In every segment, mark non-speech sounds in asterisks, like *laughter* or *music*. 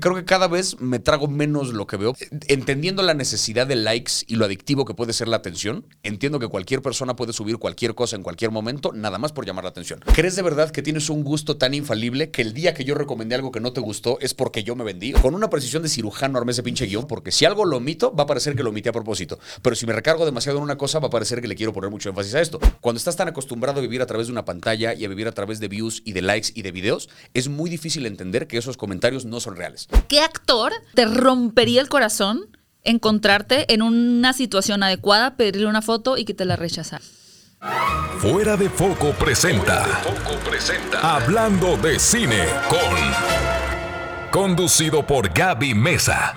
Creo que cada vez me trago menos lo que veo. Entendiendo la necesidad de likes y lo adictivo que puede ser la atención, entiendo que cualquier persona puede subir cualquier cosa en cualquier momento, nada más por llamar la atención. ¿Crees de verdad que tienes un gusto tan infalible que el día que yo recomendé algo que no te gustó es porque yo me vendí? Con una precisión de cirujano armé ese pinche guion, porque si algo lo omito, va a parecer que lo omití a propósito. Pero si me recargo demasiado en una cosa, va a parecer que le quiero poner mucho énfasis a esto. Cuando estás tan acostumbrado a vivir a través de una pantalla y a vivir a través de views y de likes y de videos, es muy difícil entender que esos comentarios no son reales. ¿Qué actor te rompería el corazón encontrarte en una situación adecuada, pedirle una foto y que te la rechazara? Fuera de Foco presenta. Hablando de cine con. Conducido por Gaby Mesa.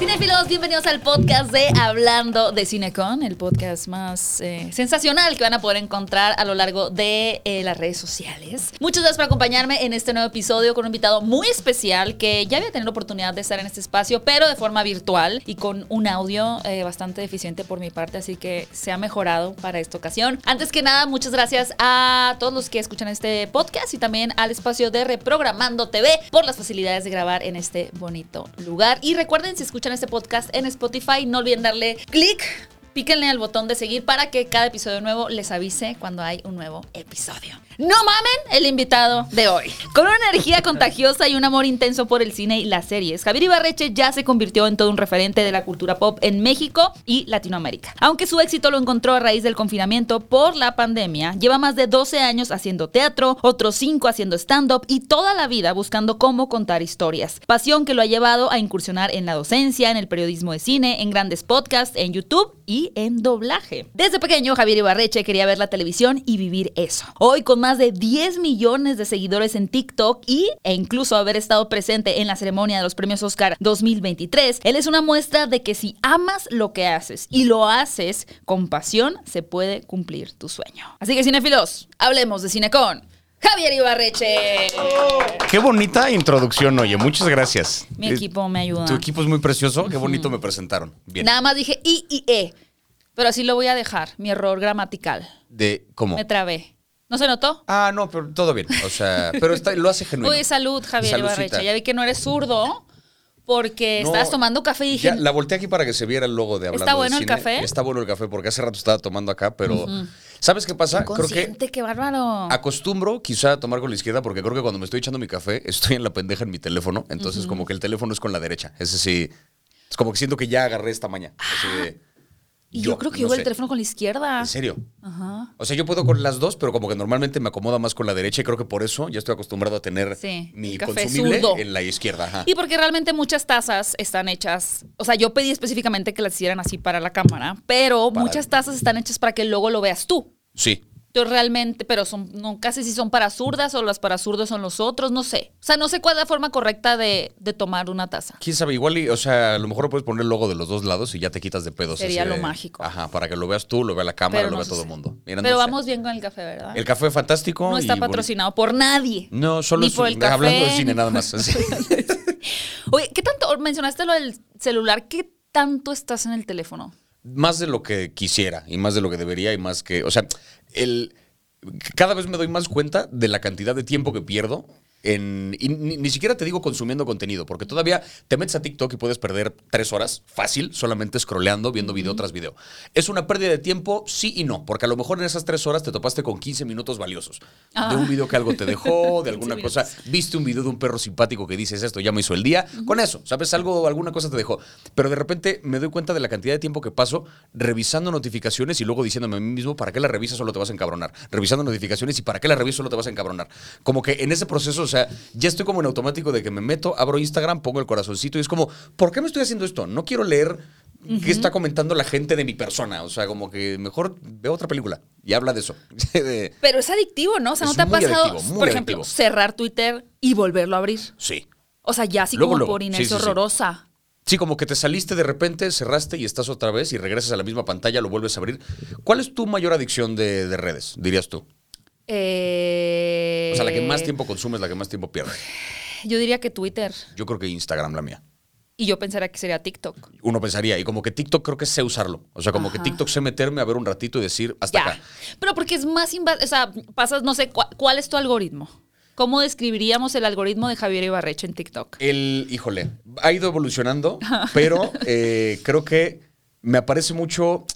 Cinefilos, bienvenidos al podcast de Hablando de Cinecon, el podcast más eh, sensacional que van a poder encontrar a lo largo de eh, las redes sociales. Muchas gracias por acompañarme en este nuevo episodio con un invitado muy especial que ya había tenido la oportunidad de estar en este espacio, pero de forma virtual y con un audio eh, bastante deficiente por mi parte, así que se ha mejorado para esta ocasión. Antes que nada, muchas gracias a todos los que escuchan este podcast y también al espacio de Reprogramando TV por las facilidades de grabar en este bonito lugar. Y recuerden, si escuchan este podcast en Spotify. No olviden darle clic, píquenle al botón de seguir para que cada episodio nuevo les avise cuando hay un nuevo episodio. No mamen el invitado de hoy. Con una energía *laughs* contagiosa y un amor intenso por el cine y las series, Javier Ibarreche ya se convirtió en todo un referente de la cultura pop en México y Latinoamérica. Aunque su éxito lo encontró a raíz del confinamiento por la pandemia, lleva más de 12 años haciendo teatro, otros 5 haciendo stand-up y toda la vida buscando cómo contar historias. Pasión que lo ha llevado a incursionar en la docencia, en el periodismo de cine, en grandes podcasts, en YouTube y en doblaje. Desde pequeño, Javier Ibarreche quería ver la televisión y vivir eso. Hoy, con más de 10 millones de seguidores en TikTok y, e incluso haber estado presente en la ceremonia de los premios Oscar 2023, él es una muestra de que si amas lo que haces y lo haces con pasión, se puede cumplir tu sueño. Así que, cinéfilos, hablemos de cine con Javier Ibarreche. Qué bonita introducción, oye. Muchas gracias. Mi Eh, equipo me ayuda. Tu equipo es muy precioso. Qué bonito me presentaron. Bien. Nada más dije I y E, pero así lo voy a dejar, mi error gramatical. De cómo. Me trabé. ¿No se notó? Ah, no, pero todo bien. O sea, pero está, lo hace genuino. Uy, salud, Javier. Ibarreche. Ya vi que no eres zurdo porque No, estabas tomando café y dije, Ya, la volteé aquí para que se viera el logo de hablando ¿Está de bueno el café? Está bueno el café porque hace rato estaba tomando acá, pero ¿sabes qué pasa? Creo que qué bárbaro. acostumbro quizá a tomar con la izquierda porque creo que cuando me estoy echando mi café estoy en la pendeja en mi teléfono, entonces como que el teléfono es con la derecha. Ese sí, es como que siento que ya agarré esta maña. Así de, y yo, creo que no llevo el teléfono con la izquierda. ¿En serio? Ajá. O sea, yo puedo con las dos, pero como que normalmente me acomoda más con la derecha y creo que por eso ya estoy acostumbrado a tener Sí, mi consumible zurdo. en la izquierda. Ajá. Y porque realmente muchas tazas están hechas, o sea, yo pedí específicamente que las hicieran así para la cámara, pero Para- muchas tazas están hechas para que luego lo veas tú. Sí. Entonces realmente, pero son, no, casi si son para zurdas o las para zurdos son los otros, no sé. O sea, no sé cuál es la forma correcta de, de tomar una taza. ¿Quién sabe? Igual, y, o sea, a lo mejor puedes poner el logo de los dos lados y ya te quitas de pedos. Sería lo mágico. Ajá, para que lo veas tú, lo vea la cámara, Pero lo no vea todo el mundo. Pero no sé. vamos bien con el café, ¿verdad? El café fantástico. no está bonito. patrocinado por nadie. No, solo es hablando de cine nada más. *laughs* Oye, ¿qué tanto mencionaste lo del celular? ¿Qué tanto estás en el teléfono? Más de lo que quisiera y más de lo que debería y más que, o sea, el cada vez me doy más cuenta de la cantidad de tiempo que pierdo en, y ni, ni siquiera te digo consumiendo contenido, porque todavía te metes a TikTok y puedes perder tres horas fácil solamente scrolleando, viendo video tras video. ¿Es una pérdida de tiempo? Sí y no, porque a lo mejor en esas tres horas te topaste con 15 minutos valiosos. De un video que algo te dejó, de *laughs* alguna 15 cosa. Viste un video de un perro simpático que dices esto, ya me hizo el día. Con eso, ¿sabes? Algo, alguna cosa te dejó. Pero de repente me doy cuenta de la cantidad de tiempo que paso revisando notificaciones y luego diciéndome a mí mismo, ¿para qué la revisas? Solo te vas a encabronar. Revisando notificaciones y ¿para qué la revisas? Solo te vas a encabronar. Como que en ese proceso, sea, ya estoy como en automático de que me meto, abro Instagram, pongo el corazoncito y es como, ¿por qué me estoy haciendo esto? No quiero leer qué está comentando la gente de mi persona. O sea, como que mejor veo otra película y habla de eso. *laughs* Pero es adictivo, ¿no? O sea, ¿no te ha pasado, adictivo, por ejemplo, adictivo. cerrar Twitter y volverlo a abrir? sí. O sea, ya así Luego, como luego. por inercia sí, sí. horrorosa. Sí, como que te saliste de repente, cerraste y estás otra vez y regresas a la misma pantalla, lo vuelves a abrir. ¿Cuál es tu mayor adicción de, de redes, dirías tú? Eh, O sea, la que más tiempo consumes, la que más tiempo pierdes. Yo diría que Twitter. Yo creo que Instagram la mía. Y yo pensaría que sería TikTok. Uno pensaría, y como que TikTok creo que sé usarlo. O sea, como que. TikTok sé meterme a ver un ratito y decir hasta Ya. acá. Pero porque es más invasivo. O sea, pasas, no sé, ¿cuál, cuál es tu algoritmo? ¿cómo describiríamos el algoritmo de Javier Ibarreche en TikTok? El, híjole, ha ido evolucionando, pero eh, creo que me aparece mucho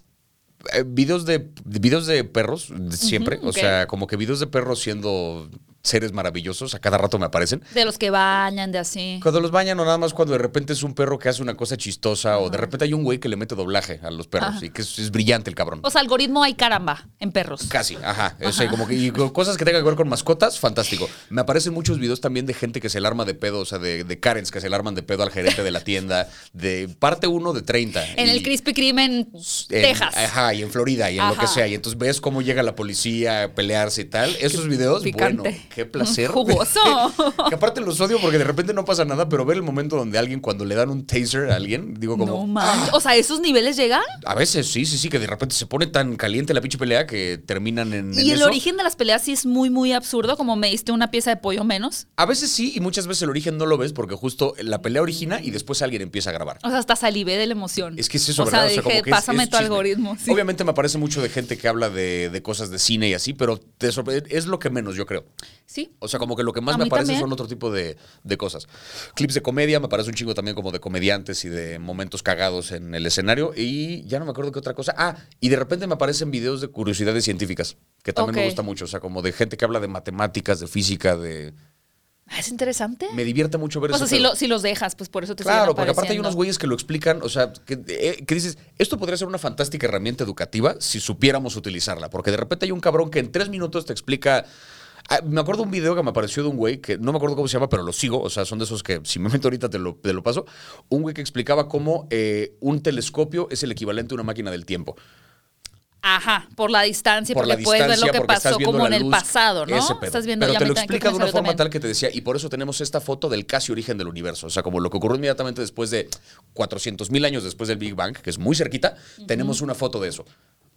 videos de videos de perros de siempre, o sea, como que videos de perros siendo seres maravillosos, a cada rato me aparecen. De los que bañan, de así. Cuando los bañan o nada más cuando de repente es un perro que hace una cosa chistosa o de repente hay un güey que le mete doblaje a los perros Ajá. y que es, es brillante el cabrón. O sea, algoritmo hay caramba en perros. Casi, ajá. O sea, como que y co- cosas que tengan que ver con mascotas, fantástico. Me aparecen muchos videos también de gente que se alarma de pedo, o sea, de, de Karens que se alarman de pedo al gerente de la tienda, de parte 1 de 30. En el y- Krispy Kreme en en- Texas. Ajá, y en Florida y en lo que sea. Y entonces ves cómo llega la policía a pelearse y tal. Esos videos, picante. bueno, qué placer. Jugoso. *laughs* que aparte los odio porque de repente no pasa nada, pero ver el momento donde alguien, cuando le dan un taser a alguien, digo como. no manches. O sea, ¿esos niveles llegan? A veces sí, sí, sí, que de repente se pone tan caliente la pinche pelea que terminan en. en Y el eso. origen de las peleas sí es muy, muy absurdo, como me diste una pieza de pollo menos. A veces sí, y muchas veces el origen no lo ves porque justo la pelea origina y después alguien empieza a grabar. O sea, hasta salivé de la emoción. Es que es eso, o ¿verdad? Sea, dije, que es- pásame es tu chisme. algoritmo. sí. Obviamente me aparece mucho de gente que habla de, de cosas de cine y así, pero te sorpre- es lo que menos, yo creo. Sí. O sea, como que lo que más A me aparece también. son otro tipo de, de cosas. Clips de comedia, me parece un chingo también como de comediantes y de momentos cagados en el escenario. Y ya no me acuerdo qué otra cosa. Ah, y de repente me aparecen videos de curiosidades científicas, que también me gusta mucho. O sea, como de gente que habla de matemáticas, de física, de... Ah, Es interesante. Me divierte mucho ver o sea, eso. si, lo- si los dejas, pues por eso te Claro, porque aparte hay unos güeyes que lo explican, o sea, que, eh, que dices, esto podría ser una fantástica herramienta educativa si supiéramos utilizarla, porque de repente hay un cabrón que en tres minutos te explica... Ah, me acuerdo un video que me apareció de un güey que no me acuerdo cómo se llama, pero lo sigo, o sea, son de esos que si me meto ahorita te lo, te lo paso. Un güey que explicaba cómo eh, un telescopio es el equivalente a una máquina del tiempo. Ajá, por la distancia, Por la porque puedes ver lo distancia, que pasó como en la el pasado, ¿no? Estás viendo Pero te lo explica de una forma también. tal que te decía, y por eso tenemos esta foto del casi origen del universo. O sea, como lo que ocurrió inmediatamente después de 400 mil años después del Big Bang, que es muy cerquita, tenemos una foto de eso.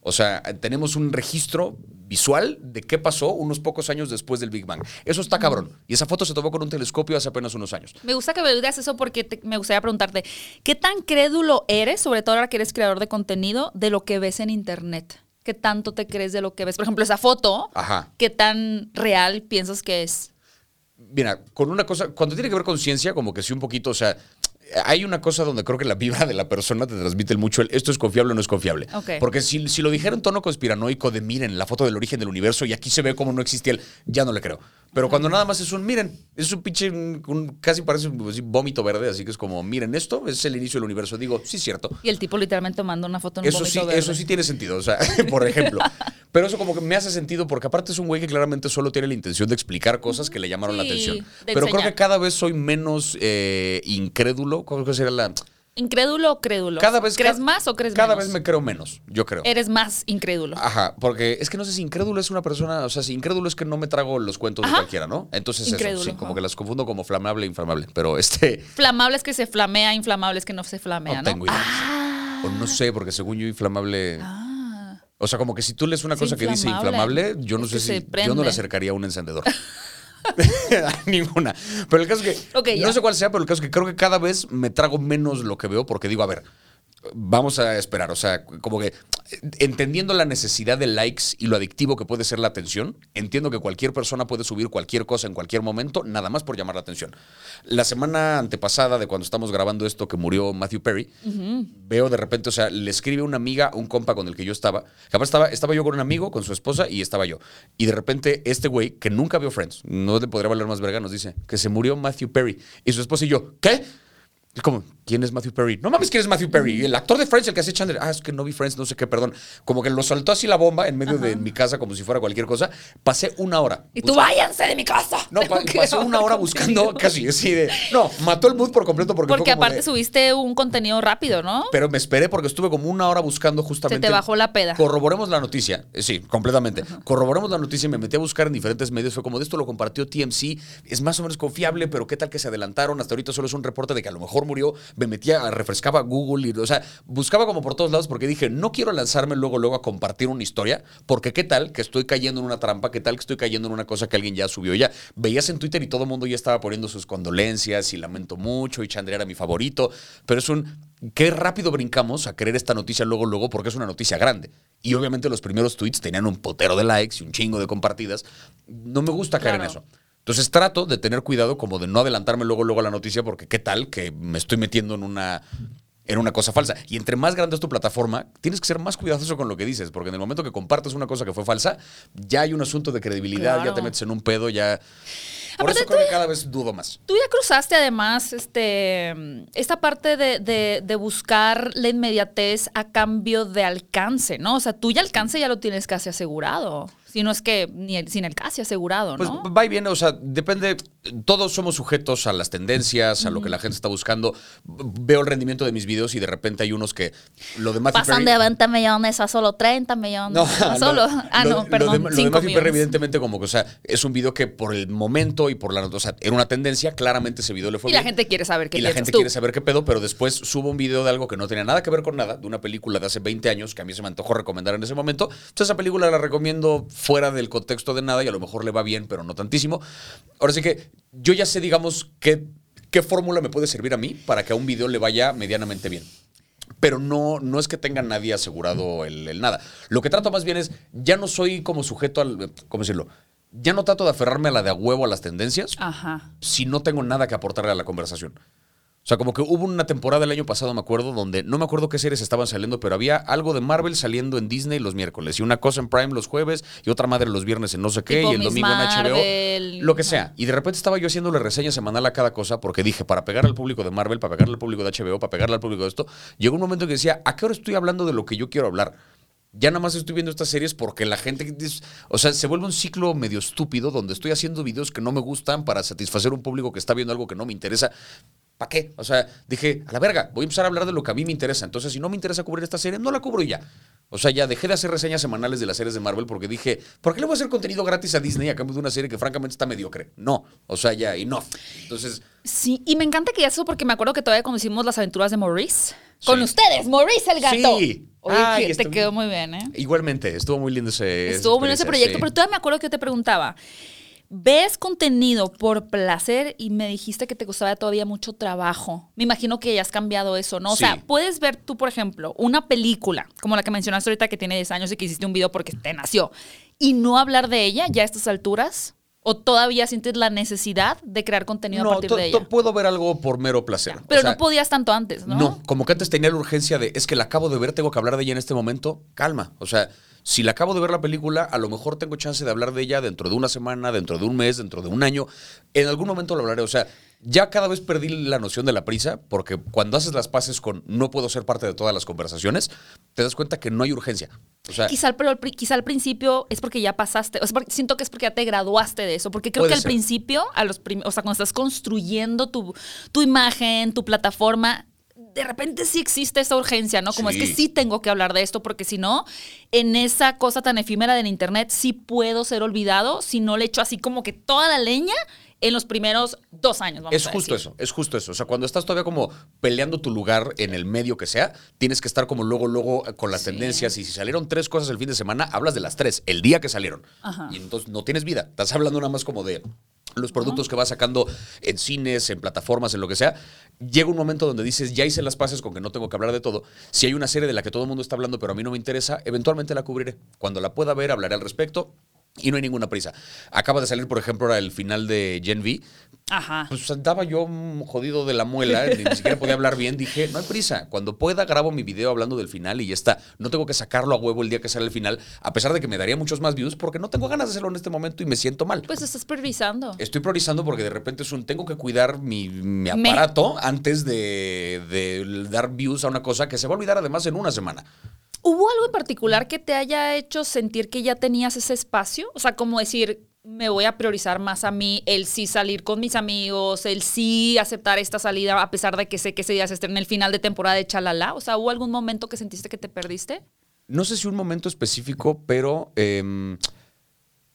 O sea, tenemos un registro visual de qué pasó unos pocos años después del Big Bang. Eso está cabrón. Y esa foto se tomó con un telescopio hace apenas unos años. Me gusta que me digas eso porque te- me gustaría preguntarte, ¿qué tan crédulo eres, sobre todo ahora que eres creador de contenido, de lo que ves en internet? ¿Qué tanto te crees de lo que ves? Por ejemplo, esa foto, Ajá. ¿qué tan real piensas que es? Mira, con una cosa, cuando tiene que ver con ciencia, como que sí un poquito, o sea, hay una cosa donde creo que la vibra de la persona te transmite el mucho el esto es confiable o no es confiable. Porque si, si lo dijera en tono conspiranoico de miren la foto del origen del universo y aquí se ve como no existía el, ya no le creo. Pero cuando nada más es un miren, es un pinche, un- un- casi parece un vómito verde, así que es como miren esto, es el inicio del universo. Digo, sí, cierto. Y el tipo literalmente manda una foto en un Eso sí, vómito verde. eso sí tiene sentido, o sea, *laughs* por ejemplo. Pero eso como que me hace sentido porque aparte es un güey que claramente solo tiene la intención de explicar cosas que le llamaron la Sí, atención. Pero creo que cada vez soy menos eh, incrédulo. ¿Cómo sería la...? ¿Incrédulo o crédulo? Cada vez... ¿Crees ca- más o crees Cada menos? vez me creo menos, yo creo. Eres más incrédulo. Ajá, porque es que no sé si incrédulo es una persona, o sea, si incrédulo es que no me trago los cuentos Ajá. de cualquiera, ¿no? Entonces Incrédulo, eso, sí, como que las confundo como flamable e inflamable, pero este Flamables que se flamea, inflamables que no se flamea, no ¿no? tengo idea. Ah. O no sé, porque según yo inflamable, Ah. o sea, como que si tú lees una Es cosa que dice inflamable. inflamable, yo no Es sé si yo no le acercaría a un encendedor. *laughs* *laughs* Ninguna. Pero el caso es que ya. no sé cuál sea, pero el caso es que creo que cada vez me trago menos lo que veo porque digo, a ver, vamos a esperar, o sea, como que entendiendo la necesidad de likes y lo adictivo que puede ser la atención, entiendo que cualquier persona puede subir cualquier cosa en cualquier momento, nada más por llamar la atención. La semana antepasada de cuando estamos grabando esto que murió Matthew Perry, veo de repente, o sea, le escribe una amiga, un compa con el que yo estaba, capaz estaba, estaba yo con un amigo, con su esposa y estaba yo. Y de repente este güey, que nunca vio Friends, no le podría valer más verga, nos dice que se murió Matthew Perry. Y su esposa y yo, ¿qué? Es como, ¿quién es Matthew Perry? No mames, ¿quién es Matthew Perry? El actor de Friends, el que hace Chandler. Ah, es que no vi Friends, no sé qué, perdón. Como que lo saltó así la bomba en medio de mi casa como si fuera cualquier cosa. Pasé una hora. Y tú, váyanse de mi casa. No, pa- *laughs* pasé una hora buscando casi así de... No, mató el mood por completo porque fue Porque como aparte de- subiste un contenido rápido, ¿no? Pero me esperé porque estuve como una hora buscando justamente... Se te bajó la peda. Corroboremos la noticia. Eh, Sí, completamente. Corroboremos la noticia y me metí a buscar en diferentes medios. Fue como, de esto lo compartió TMC. Es más o menos confiable, pero qué tal que se adelantaron. Hasta ahorita solo es un reporte de que a lo mejor murió. Me metía, a- refrescaba Google y, o sea, buscaba como por todos lados porque dije, no quiero lanzarme luego, luego a compartir una historia, porque qué tal que estoy cayendo en una trampa, qué tal que estoy cayendo en una cosa que alguien ya subió ya. Veías en Twitter y todo el mundo ya estaba poniendo sus condolencias y lamento mucho y Chandler era mi favorito, pero es un, qué rápido brincamos a creer esta noticia luego, luego, porque es una noticia grande. Y obviamente los primeros tweets tenían un potero de likes y un chingo de compartidas. No me gusta caer en eso. Entonces trato de tener cuidado como de no adelantarme luego, luego a la noticia, porque qué tal que me estoy metiendo en una en una cosa falsa. Y entre más grande es tu plataforma, tienes que ser más cuidadoso con lo que dices, porque en el momento que compartes una cosa que fue falsa, ya hay un asunto de credibilidad, ya te metes en un pedo, ya... Por Aparte, eso creo que cada vez dudo más. Tú ya cruzaste además este, esta parte de, de- de buscar la inmediatez a cambio de alcance, ¿no? O sea, tú ya alcance ya lo tienes casi asegurado. Si no es que ni el, sin el casi asegurado, Pues ¿no? va y viene, o sea, depende. Todos somos sujetos a las tendencias, a lo que la gente está buscando. Veo el rendimiento de mis videos y de repente hay unos que lo de Matthew Pasan Perry- de 20 millones a solo 30 millones. a *laughs* solo. lo- ah, lo- no, lo perdón. de, lo de 5 Matthew Perry, millones. evidentemente, como que, o sea, es un video que por el momento y por la. O sea, era una tendencia, claramente ese video le fue Y la bien. gente quiere saber qué Y la gente tú. quiere saber qué pedo, pero después subo un video de algo que no tenía nada que ver con nada, de una película de hace 20 años que a mí se me antojó recomendar en ese momento. Entonces, esa película la recomiendo fuera del contexto de nada y a lo mejor le va bien, pero no tantísimo. Ahora sí que yo ya sé, digamos, qué, qué fórmula me puede servir a mí para que a un video le vaya medianamente bien. Pero no, no es que tenga nadie asegurado el, el nada. Lo que trato más bien es, ya no soy como sujeto al, ¿cómo decirlo? Ya no trato de aferrarme a la de a huevo a las tendencias, Ajá. si no tengo nada que aportarle a la conversación. O sea, como que hubo una temporada el año pasado, me acuerdo, donde no me acuerdo qué series estaban saliendo, pero había algo de Marvel saliendo en Disney los miércoles y una cosa en Prime los jueves y otra madre los viernes en no sé qué Tipo y el Miss domingo en HBO. Lo que sea. Y de repente estaba yo haciéndole reseña semanal a cada cosa porque dije, para pegarle al público de Marvel, para pegarle al público de HBO, para pegarle al público de esto, llegó un momento que decía, ¿a qué hora estoy hablando de lo que yo quiero hablar? Ya nada más estoy viendo estas series porque la gente, o sea, se vuelve un ciclo medio estúpido donde estoy haciendo videos que no me gustan para satisfacer un público que está viendo algo que no me interesa. ¿Para qué? O sea, dije, a la verga, voy a empezar a hablar de lo que a mí me interesa. Entonces, si no me interesa cubrir esta serie, no la cubro ya. O sea, ya dejé de hacer reseñas semanales de las series de Marvel porque dije, ¿por qué le voy a hacer contenido gratis a Disney a cambio de una serie que francamente está mediocre? No. O sea, ya, y no. Entonces, Sí, y me encanta que eso porque me acuerdo que todavía conocimos las aventuras de Maurice. Con Sí. ustedes, Maurice el gato. Sí. Oye, Ay, que te quedó muy bien, ¿eh? igualmente, estuvo muy lindo ese. Estuvo bueno ese experiencia, proyecto, sí. pero todavía me acuerdo que yo te preguntaba, ¿ves contenido por placer? Y me dijiste que te costaba todavía mucho trabajo. Me imagino que ya has cambiado eso, ¿no? O sea, puedes ver tú, por ejemplo, una película, como la que mencionaste ahorita que tiene 10 años y que hiciste un video porque te nació, y no hablar de ella ya a estas alturas. ¿O todavía sientes la necesidad de crear contenido a partir de ella? puedo ver algo por mero placer. Pero O sea, no podías tanto antes, ¿no? No, como que antes tenía la urgencia de, es que la acabo de ver, tengo que hablar de ella en este momento. Calma. O sea, si la acabo de ver la película, a lo mejor tengo chance de hablar de ella dentro de una semana, dentro de un mes, dentro de un año. En algún momento lo hablaré. O sea, ya cada vez perdí la noción de la prisa, porque cuando haces las paces con no puedo ser parte de todas las conversaciones, te das cuenta que no hay urgencia. O sea, Quizá, al- pero al pri- quizá al principio es porque ya pasaste, o sea, porque siento que es porque ya te graduaste de eso, porque creo que al ser. principio, a los o sea, cuando estás construyendo tu, tu imagen, tu plataforma, de repente sí existe esa urgencia, ¿no? Como es que sí tengo que hablar de esto, porque si no, en esa cosa tan efímera del internet sí puedo ser olvidado si no le echo así como que toda la leña en los primeros dos años. Vamos Es a justo decir. eso, es justo eso. O sea, cuando estás todavía como peleando tu lugar en el medio que sea, tienes que estar como luego, luego eh, con las Sí. tendencias. Y si salieron tres cosas el fin de semana, hablas de las tres, el día que salieron. Ajá. Y entonces no tienes vida. Estás hablando nada más como de los productos que vas sacando en cines, en plataformas, en lo que sea. Llega un momento donde dices, ya hice las paces con que no tengo que hablar de todo. Si hay una serie de la que todo el mundo está hablando, pero a mí no me interesa, eventualmente la cubriré. Cuando la pueda ver, hablaré al respecto. Y no hay ninguna prisa. Acaba de salir, por ejemplo, ahora el final de Gen V. Ajá. Pues andaba yo jodido de la muela, ni, ni siquiera podía hablar bien. Dije, no hay prisa. Cuando pueda, grabo mi video hablando del final y ya está. No tengo que sacarlo a huevo el día que sale el final, a pesar de que me daría muchos más views, porque no tengo ganas de hacerlo en este momento y me siento mal. Pues estás priorizando. Estoy priorizando porque de repente es un tengo que cuidar mi, mi Me- aparato antes de, de dar views a una cosa que se va a olvidar además en una semana. ¿Hubo algo en particular que te haya hecho sentir que ya tenías ese espacio? O sea, como decir, me voy a priorizar más a mí, el sí salir con mis amigos, el sí aceptar esta salida a pesar de que sé que ese día se estrena el final de temporada de Chalala. O sea, ¿hubo algún momento que sentiste que te perdiste? No sé si un momento específico, pero em,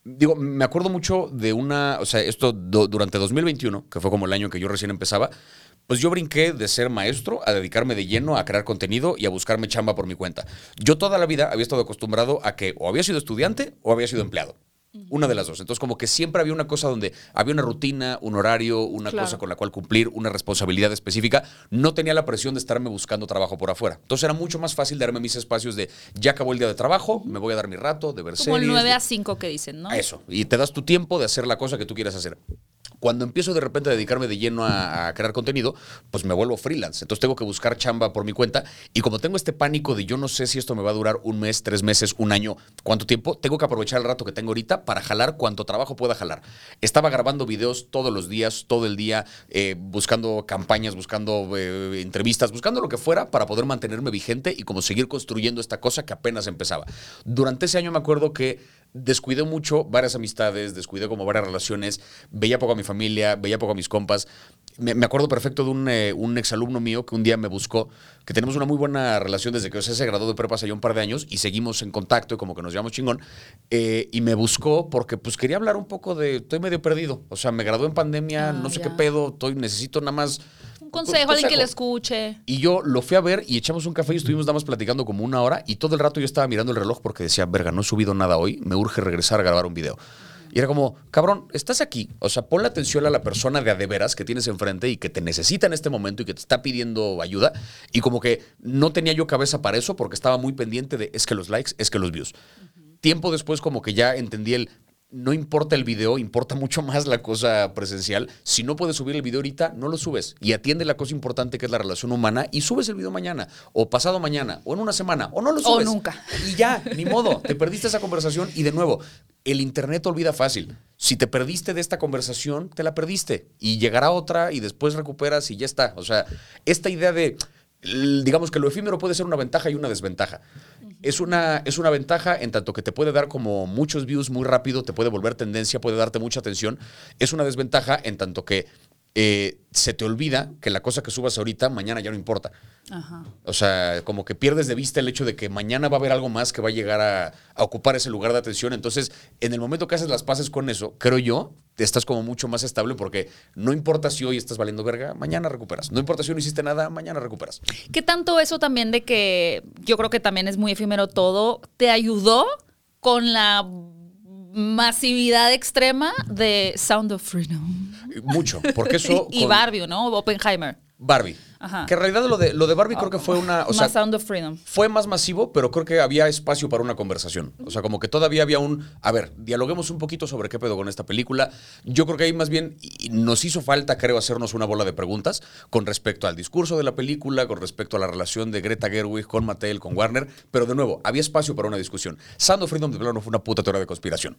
digo, me acuerdo mucho de una, o sea, esto durante 2021, que fue como el año que yo recién empezaba, pues yo brinqué de ser maestro a dedicarme de lleno a crear contenido y a buscarme chamba por mi cuenta. Yo toda la vida había estado acostumbrado a que o había sido estudiante o había sido empleado. Una de las dos. Entonces, como que siempre había una cosa donde había una rutina, un horario, una Claro. cosa con la cual cumplir, una responsabilidad específica. No tenía la presión de estarme buscando trabajo por afuera. Entonces, era mucho más fácil darme mis espacios de ya acabó el día de trabajo, me voy a dar mi rato de ver Como el series, 9 de- a 5 que dicen, ¿no? eso. Y te das tu tiempo de hacer la cosa que tú quieras hacer. Cuando empiezo de repente a dedicarme de lleno a, crear contenido, pues me vuelvo freelance. Entonces tengo que buscar chamba por mi cuenta. Y como tengo este pánico de yo no sé si esto me va a durar un mes, tres meses, un año, cuánto tiempo, tengo que aprovechar el rato que tengo ahorita para jalar cuanto trabajo pueda jalar. Estaba grabando videos todos los días, todo el día, eh, buscando campañas, buscando eh, entrevistas, buscando lo que fuera para poder mantenerme vigente y como seguir construyendo esta cosa que apenas empezaba. Durante ese año me acuerdo que descuidé mucho varias amistades, descuidé como varias relaciones, veía poco a mi familia, veía poco a mis compas. Me, me acuerdo perfecto de un, eh, un exalumno mío que un día me buscó, que tenemos una muy buena relación desde que o sea, se graduó de prepa hace ya un par de años y seguimos en contacto y como que nos llevamos chingón. eh, y me buscó porque pues quería hablar un poco de, estoy medio perdido, o sea, me gradué en pandemia, Ah, no sé ya. qué pedo, estoy, necesito nada más... Un consejo, alguien que consejo. le escuche. Y yo lo fui a ver y echamos un café y estuvimos nada más platicando como una hora y todo el rato yo estaba mirando el reloj porque decía, verga, no he subido nada hoy, me urge regresar a grabar un video. Y era como, cabrón, estás aquí. O sea, ponle atención a la persona de a de veras que tienes enfrente y que te necesita en este momento y que te está pidiendo ayuda. Y como que no tenía yo cabeza para eso porque estaba muy pendiente de es que los likes, es que los views. Tiempo después como que ya entendí el no importa el video, importa mucho más la cosa presencial. Si no puedes subir el video ahorita, no lo subes. Y atiende la cosa importante que es la relación humana y subes el video mañana, o pasado mañana, o en una semana, o no lo O subes. nunca. Y ya, ni modo, te perdiste esa conversación y de nuevo, el internet olvida fácil. Si te perdiste de esta conversación, te la perdiste. Y llegará otra y después recuperas y ya está. O sea, esta idea de, digamos que lo efímero puede ser una ventaja y una desventaja. Es una, es una ventaja en tanto que te puede dar como muchos views muy rápido, te puede volver tendencia, puede darte mucha atención. Es una desventaja en tanto que eh, se te olvida que la cosa que subas ahorita, mañana ya no importa. Ajá. O sea, como que pierdes de vista el hecho de que mañana va a haber algo más que va a llegar a, a ocupar ese lugar de atención. Entonces, en el momento que haces las paces con eso, creo yo, estás como mucho más estable porque no importa si hoy estás valiendo verga, mañana recuperas. No importa si no hiciste nada, mañana recuperas. ¿Qué tanto eso también de que yo creo que también es muy efímero todo, te ayudó con la masividad extrema de Sound of Freedom? Mucho, porque eso... *laughs* y con Barbie, ¿no? Oppenheimer. Barbie. Ajá. Que en realidad lo de, lo de Barbie creo que fue una... O sea, Más Sound of Freedom. fue más masivo, pero creo que había espacio para una conversación. O sea, como que todavía había un, a ver, dialoguemos un poquito sobre qué pedo con esta película. Yo creo que ahí más bien nos hizo falta, creo, hacernos una bola de preguntas con respecto al discurso de la película, con respecto a la relación de Greta Gerwig con Mattel, con Warner, pero de nuevo, había espacio para una discusión. Sound of Freedom de plano fue una puta teoría de conspiración.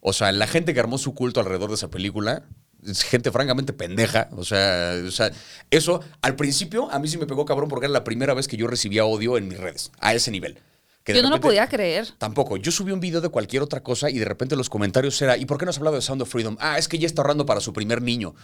O sea, la gente que armó su culto alrededor de esa película es gente francamente pendeja. O sea, o sea, eso al principio a mí sí me pegó cabrón porque era la primera vez que yo recibía odio en mis redes, a ese nivel. Que Yo no lo podía creer. Tampoco. Yo subí un video de cualquier otra cosa y de repente los comentarios era, ¿y por qué no has hablado de Sound of Freedom? Ah, es que ya está ahorrando para su primer niño.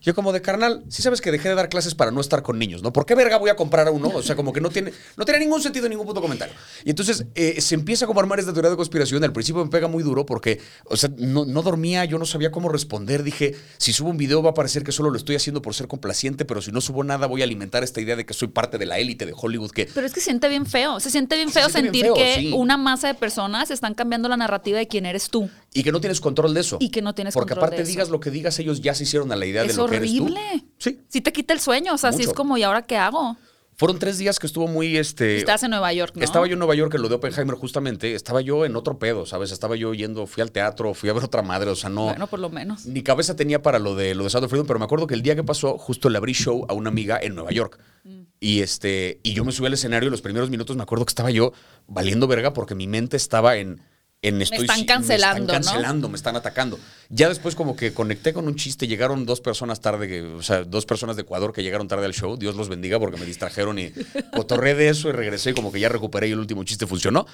Yo como de carnal, sí sabes que dejé de dar clases para no estar con niños, ¿no? ¿Por qué verga voy a comprar a uno? O sea, como que no tiene, no tiene ningún sentido ningún puto comentario. Y entonces eh, se empieza como a armar esta teoría de conspiración. Al principio me pega muy duro porque, o sea, no, no dormía, yo no sabía cómo responder. Dije, si subo un video va a parecer que solo lo estoy haciendo por ser complaciente, pero si no subo nada voy a alimentar esta idea de que soy parte de la élite de Hollywood que... Pero es que se siente bien feo. Se siente bien Se feo siente sentir feo, que sí. una masa de personas están cambiando la narrativa de quién eres tú. Y que no tienes control de eso. Y que no tienes Porque control aparte de eso. digas lo que digas, ellos ya se hicieron a la idea de Es lo que eres horrible. tú. Sí. Sí te quita el sueño. O sea, sí Mucho. es como, ¿y ahora qué hago? Fueron tres días que estuvo muy este. Estás en Nueva York, ¿no? Estaba yo en Nueva York en lo de Oppenheimer justamente. Estaba yo en otro pedo, ¿sabes? Estaba yo yendo, fui al teatro, fui a ver otra madre, o sea, no. Bueno, por lo menos. Ni cabeza tenía para lo de lo de Sound of Freedom, pero me acuerdo que el día que pasó, justo le abrí show a una amiga en Nueva York. Mm. Y este, y yo me subí al escenario y los primeros minutos me acuerdo que estaba yo valiendo verga porque mi mente estaba en. En estoy, están cancelando, me ¿no? están cancelando, me están atacando. Ya después como que conecté con un chiste, llegaron dos personas tarde, o sea, dos personas de Ecuador que llegaron tarde al show, Dios los bendiga porque me distrajeron y *laughs* cotorré de eso y regresé y como que ya recuperé y el último chiste funcionó.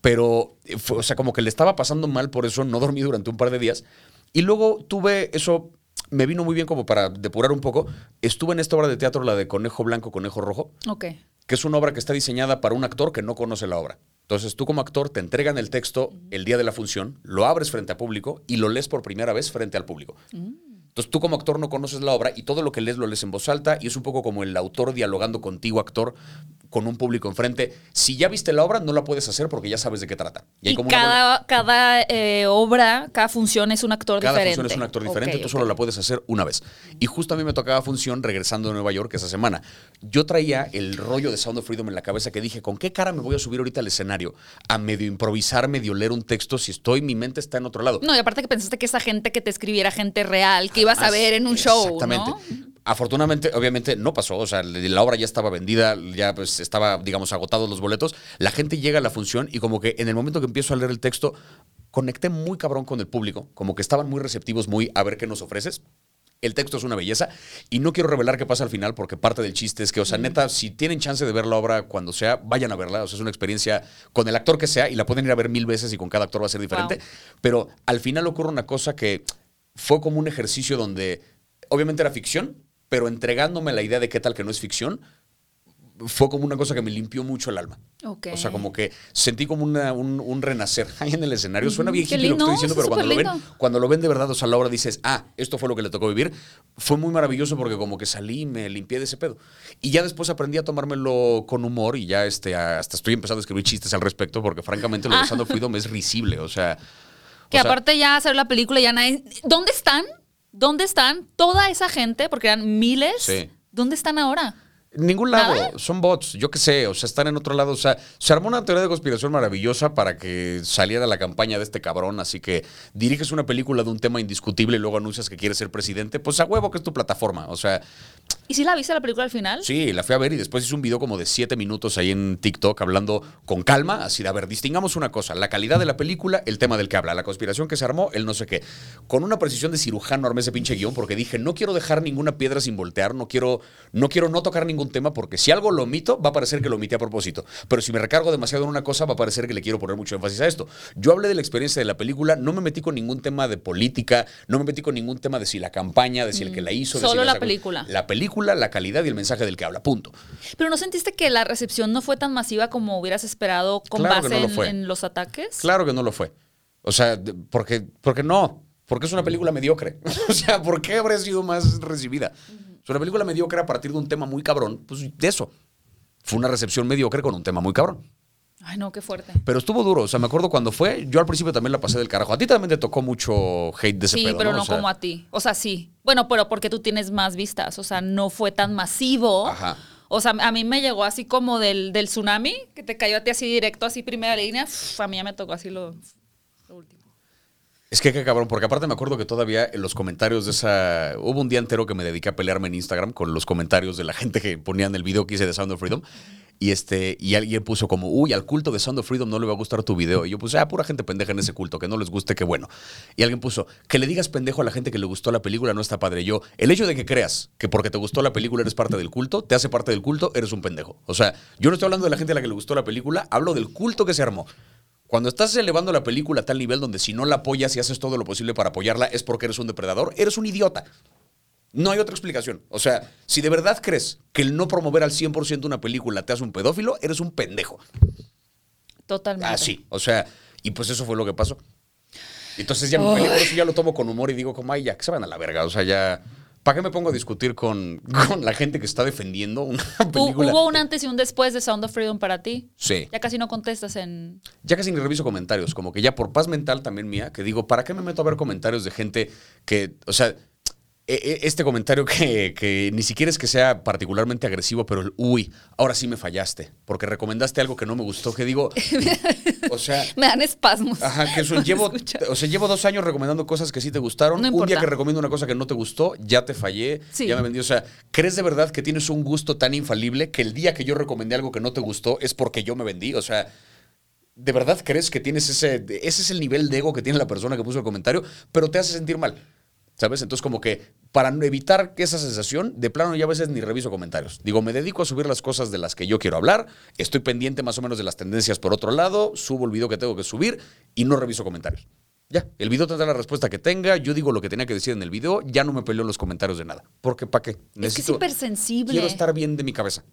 Pero, eh, fue- o sea, como que le estaba pasando mal por eso, no dormí durante un par de días. Y luego tuve eso, me vino muy bien como para depurar un poco. Estuve en esta obra de teatro, la de Conejo Blanco, Conejo Rojo, Ok. que es una obra que está diseñada para un actor que no conoce la obra. Entonces tú como actor te entregan el texto el día de la función, lo abres frente a público y lo lees por primera vez frente al público. Entonces tú como actor no conoces la obra y todo lo que lees lo lees en voz alta y es un poco como el autor dialogando contigo, actor, con un público enfrente. Si ya viste la obra, no la puedes hacer porque ya sabes de qué trata. Y, hay como una cada, cada eh, obra, cada función es un actor Cada diferente. función es un actor diferente, tú solo la puedes hacer una vez. Y justo a mí me tocaba función regresando de Nueva York esa semana. Yo traía el rollo de Sound of Freedom en la cabeza que dije, ¿con qué cara me voy a subir ahorita al escenario a medio improvisar, medio leer un texto si estoy, mi mente está en otro lado? No, y aparte que pensaste que esa gente que te escribiera gente real, que ibas a ver en un show, Exactamente. ¿no? Afortunadamente, obviamente, no pasó. O sea, la obra ya estaba vendida, ya pues estaba, digamos, agotados los boletos. La gente llega a la función y como que en el momento que empiezo a leer el texto, conecté muy cabrón con el público. Como que estaban muy receptivos, muy a ver qué nos ofreces. El texto es una belleza y no quiero revelar qué pasa al final porque parte del chiste es que, o sea, neta, si tienen chance de ver la obra cuando sea, vayan a verla. O sea, es una experiencia con el actor que sea y la pueden ir a ver mil veces y con cada actor va a ser diferente. Pero al final ocurre una cosa que fue como un ejercicio donde, obviamente era ficción, pero entregándome la idea de qué tal que no es ficción, fue como una cosa que me limpió mucho el alma. O sea, como que sentí como una- un, un renacer ahí en el escenario. Suena bien Qué hippie lo que estoy diciendo, pero cuando lo, ven, cuando lo ven de verdad, o sea, a la obra dices, ah, esto fue lo que le tocó vivir. Fue muy maravilloso porque como que salí y me limpié de ese pedo. Y ya después aprendí a tomármelo con humor y ya este, hasta estoy empezando a escribir chistes al respecto porque francamente lo de Sound of Freedom es risible. O sea... Que o sea, aparte ya hacer la película ya nadie... ¿Dónde están? ¿Dónde están toda esa gente? Porque eran miles. Sí. ¿Dónde están ahora? Ningún lado, ¿Nada? son bots, yo qué sé, o sea, están en otro lado, o sea, se armó una teoría de conspiración maravillosa para que saliera la campaña de este cabrón, así que diriges una película de un tema indiscutible y luego anuncias que quieres ser presidente, pues a huevo que es tu plataforma, o sea, ¿Y si la viste la película al final? sí, la fui a ver y después hice un video como de siete minutos ahí en TikTok hablando con calma, así de, a ver, distingamos una cosa, la calidad de la película, el tema del que habla, la conspiración que se armó, el no sé qué, con una precisión de cirujano armé ese pinche guion porque dije, no quiero dejar ninguna piedra sin voltear, no quiero, no quiero no tocar ningún tema porque si algo lo omito, va a parecer que lo omité a propósito. Pero si me recargo demasiado en una cosa, va a parecer que le quiero poner mucho énfasis a esto. Yo hablé de la experiencia de la película, no me metí con ningún tema de política, no me metí con ningún tema de si la campaña, de si el que la hizo. de Mm. Solo si la esa- película. La película, la calidad y el mensaje del que habla, punto. Pero ¿no sentiste que la recepción no fue tan masiva como hubieras esperado con Claro base no lo en, los ataques? Claro que no lo fue. O sea, de- porque, porque no. Porque es una película mediocre. *laughs* o sea, ¿por qué habría sido más recibida? Es una película mediocre a partir de un tema muy cabrón. Pues de eso. Fue una recepción mediocre con un tema muy cabrón. Ay, no, qué fuerte. Pero estuvo duro. O sea, me acuerdo cuando fue. Yo al principio también la pasé del carajo. A ti también te tocó mucho hate de ese Sí, pedo, pero ¿no? no, O sea, como a ti. O sea, sí. Bueno, pero porque tú tienes más vistas. O sea, no fue tan masivo. Ajá. O sea, a mí me llegó así como del, del tsunaami, que te cayó a ti así directo, así primera línea. Uf, a mí ya me tocó así lo, lo último. Es que qué cabrón, porque aparte me acuerdo que todavía en los comentarios de esa. Hubo un día entero que me dediqué a pelearme en Instagram con los comentarios de la gente que ponían el video que hice de Sound of Freedom. Y este, y alguien puso como, uy, al culto de Sound of Freedom no le va a gustar tu video. Y yo puse, ah, pura gente pendeja en ese culto, que no les guste, que bueno. Y alguien puso, que le digas pendejo a la gente que le gustó la película no está padre. Yo, el hecho de que creas que porque te gustó la película eres parte del culto, te hace parte del culto, eres un pendejo. O sea, yo no estoy hablando de la gente a la que le gustó la película, hablo del culto que se armó. Cuando estás elevando la película a tal nivel donde si no la apoyas y haces todo lo posible para apoyarla es porque eres un depredador, eres un idiota. No hay otra explicación. O sea, si de verdad crees que el no promover al 100% una película te hace un pedófilo, eres un pendejo. Totalmente. Así. O sea, y pues eso fue lo que pasó. Entonces ya me por eso ya lo tomo con humor y digo como, ay, ya, que se van a la verga. O sea, ya... ¿Para qué me pongo a discutir con, con la gente que está defendiendo una película? ¿Hubo un antes y un después de Sound of Freedom para ti? Sí. Ya casi no contestas en... ya casi ni reviso comentarios, como que ya por paz mental también mía, que digo, ¿para qué me meto a ver comentarios de gente que, o sea, este comentario que, que ni siquiera es que sea particularmente agresivo, pero el, uy, ahora sí me fallaste, porque recomendaste algo que no me gustó, que digo, *laughs* o sea... *laughs* Me dan espasmos. Ajá, que eso, *laughs* llevo, o sea, llevo dos años recomendando cosas que sí te gustaron. No un día que recomiendo una cosa que no te gustó, ya te fallé, Sí. ya me vendí. O sea, ¿crees de verdad que tienes un gusto tan infalible que el día que yo recomendé algo que no te gustó es porque yo me vendí? O sea, ¿de verdad crees que tienes ese, ese es el nivel de ego que tiene la persona que puso el comentario, pero te hace sentir mal? ¿Sabes? Entonces, como que para no evitar que esa sensación, de plano ya a veces ni reviso comentarios. Digo, me dedico a subir las cosas de las que yo quiero hablar, estoy pendiente más o menos de las tendencias por otro lado, subo el video que tengo que subir y no reviso comentarios. Ya, el video tendrá la respuesta que tenga, yo digo lo que tenía que decir en el video, ya no me peleo en los comentarios de nada. Porque ¿para qué? es que es hipersensible. Quiero estar bien de mi cabeza.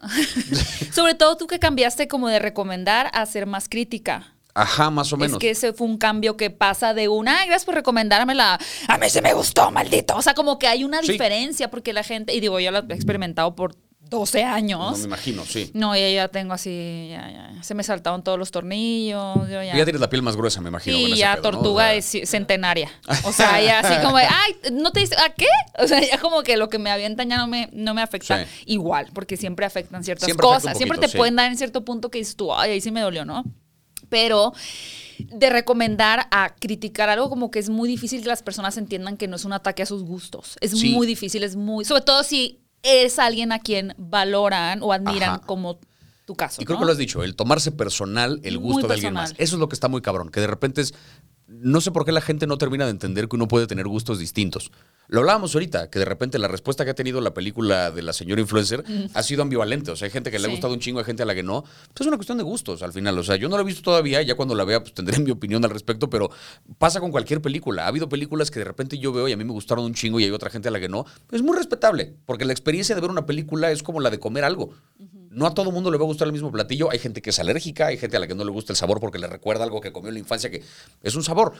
*laughs* Sobre todo tú que cambiaste como de recomendar a ser más crítica. Ajá, más o menos. Es que ese fue un cambio que pasa de una, "Ay, gracias por recomendármela, a mí se me gustó, maldito. O sea, como que hay una Sí. diferencia porque la gente, y digo, yo lo he experimentado por 12 No años. me imagino, sí. No, ya, ya tengo así, ya, ya. Se me saltaron todos los tornillos. Yo ya. Ya tienes la piel más gruesa, me imagino. ese ya pedo, ¿no? tortuga O sea, es centenaria. *laughs* O sea, ya así como, de, ay, ¿no te dice, ¿a qué? O sea, ya como que lo que me avientan ya no me, no me afecta Sí. igual, porque siempre afectan ciertas Siempre afecta cosas. siempre te sí. pueden dar en cierto punto que dices tú, ay, ahí sí me dolió, ¿no? Pero de recomendar a criticar algo como que es muy difícil que las personas entiendan que no es un ataque a sus gustos. Es Sí. muy difícil, es muy, sobre todo si es alguien a quien valoran o admiran Ajá. como tu caso. Y creo ¿no? que lo has dicho, el tomarse personal el Muy gusto de alguien más. Eso es lo que está muy cabrón, que de repente es... No sé por qué la gente no termina de entender que uno puede tener gustos distintos. Lo hablábamos ahorita, que de repente la respuesta que ha tenido la película de la señora influencer ha sido ambivalente. O sea, hay gente que le ha gustado un chingo, hay gente a la que no. Pues es una cuestión de gustos al final. O sea, yo no la he visto todavía, ya cuando la vea pues tendré *laughs* mi opinión al respecto, pero pasa con cualquier película. Ha habido películas que de repente yo veo y a mí me gustaron un chingo y hay otra gente a la que no. Es muy respetable, porque la experiencia de ver una película es como la de comer algo. No a todo mundo le va a gustar el mismo platillo. Hay gente que es alérgica, hay gente a la que no le gusta el sabor porque le recuerda algo que comió en la infancia que es un sabor.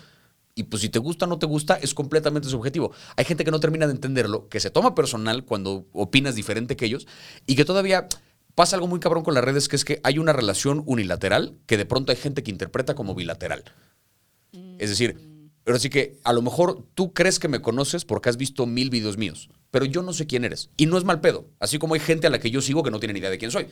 Y pues si te gusta o no te gusta, es completamente subjetivo. Hay gente que no termina de entenderlo, que se toma personal cuando opinas diferente que ellos y que todavía pasa algo muy cabrón con las redes, que es que hay una relación unilateral que de pronto hay gente que interpreta como bilateral. Es decir, pero sí que a lo mejor tú crees que me conoces porque has visto mil videos míos, pero yo no sé quién eres. Y no es mal pedo. Así como hay gente a la que yo sigo que no tiene ni idea de quién soy.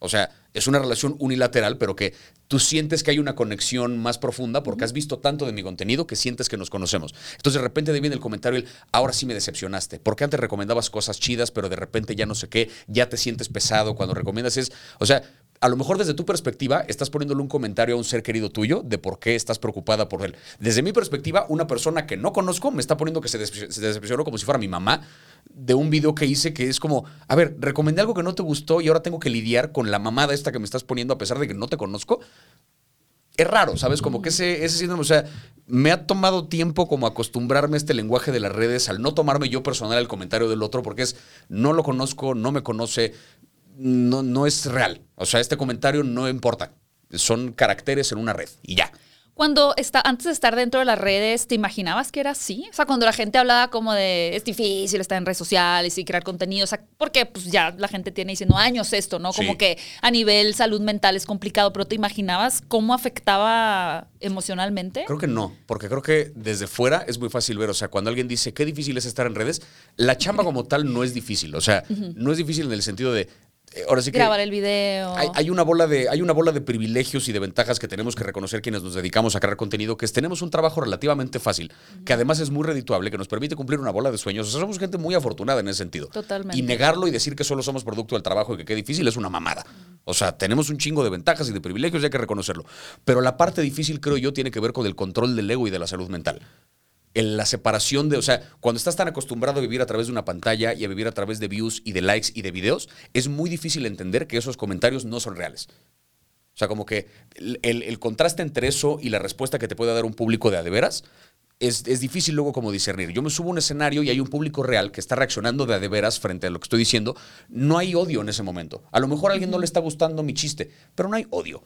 O sea, es una relación unilateral, pero que tú sientes que hay una conexión más profunda porque has visto tanto de mi contenido que sientes que nos conocemos. Entonces de repente viene el comentario el, ahora sí me decepcionaste, porque antes recomendabas cosas chidas, pero de repente ya no sé qué, ya te sientes pesado cuando recomiendas es, o sea, a lo mejor desde tu perspectiva estás poniéndole un comentario a un ser querido tuyo de por qué estás preocupada por él. Desde mi perspectiva, una persona que no conozco me está poniendo que se decepcionó como si fuera mi mamá de un video que hice que es como, a ver, recomendé algo que no te gustó y ahora tengo que lidiar con la mamada esta que me estás poniendo a pesar de que no te conozco. Es raro, ¿sabes? Como que ese, ese síndrome, o sea, me ha tomado tiempo como acostumbrarme a este lenguaje de las redes al no tomarme yo personal el comentario del otro porque es, no lo conozco, no me conoce, no, no es real. O sea, este comentario no importa. Son caracteres en una red y ya. Cuando está, antes de estar dentro de las redes, ¿te imaginabas que era así? O sea, cuando la gente hablaba como de es difícil estar en redes sociales y crear contenido, o sea, porque pues ya la gente tiene diciendo años esto, ¿no? Como Sí. que a nivel salud mental es complicado, pero ¿te imaginabas cómo afectaba emocionalmente? Creo que no, porque creo que desde fuera es muy fácil ver, o sea, cuando alguien dice qué difícil es estar en redes, la chamba como tal no es difícil, o sea, no es difícil en el sentido de, ahora sí que... Grabar el video. Hay, hay una bola de, hay una bola de privilegios y de ventajas que tenemos que reconocer quienes nos dedicamos a crear contenido, que es tenemos un trabajo relativamente fácil, que además es muy redituable, que nos permite cumplir una bola de sueños. O sea, somos gente muy afortunada en ese sentido. Totalmente. Y negarlo y decir que solo somos producto del trabajo y que qué difícil es una mamada. O sea, tenemos un chingo de ventajas y de privilegios y hay que reconocerlo. Pero la parte difícil, creo yo, tiene que ver con el control del ego y de la salud mental en la separación de, o sea, cuando estás tan acostumbrado a vivir a través de una pantalla y a vivir a través de views y de likes y de videos, es muy difícil entender que esos comentarios no son reales. O sea, como que el, el- el contraste entre eso y la respuesta que te puede dar un público de a de veras es, es difícil luego como discernir. Yo me subo a un escenario y hay un público real que está reaccionando de a de veras frente a lo que estoy diciendo. No hay odio en ese momento. A lo mejor a alguien no le está gustando mi chiste, pero no hay odio.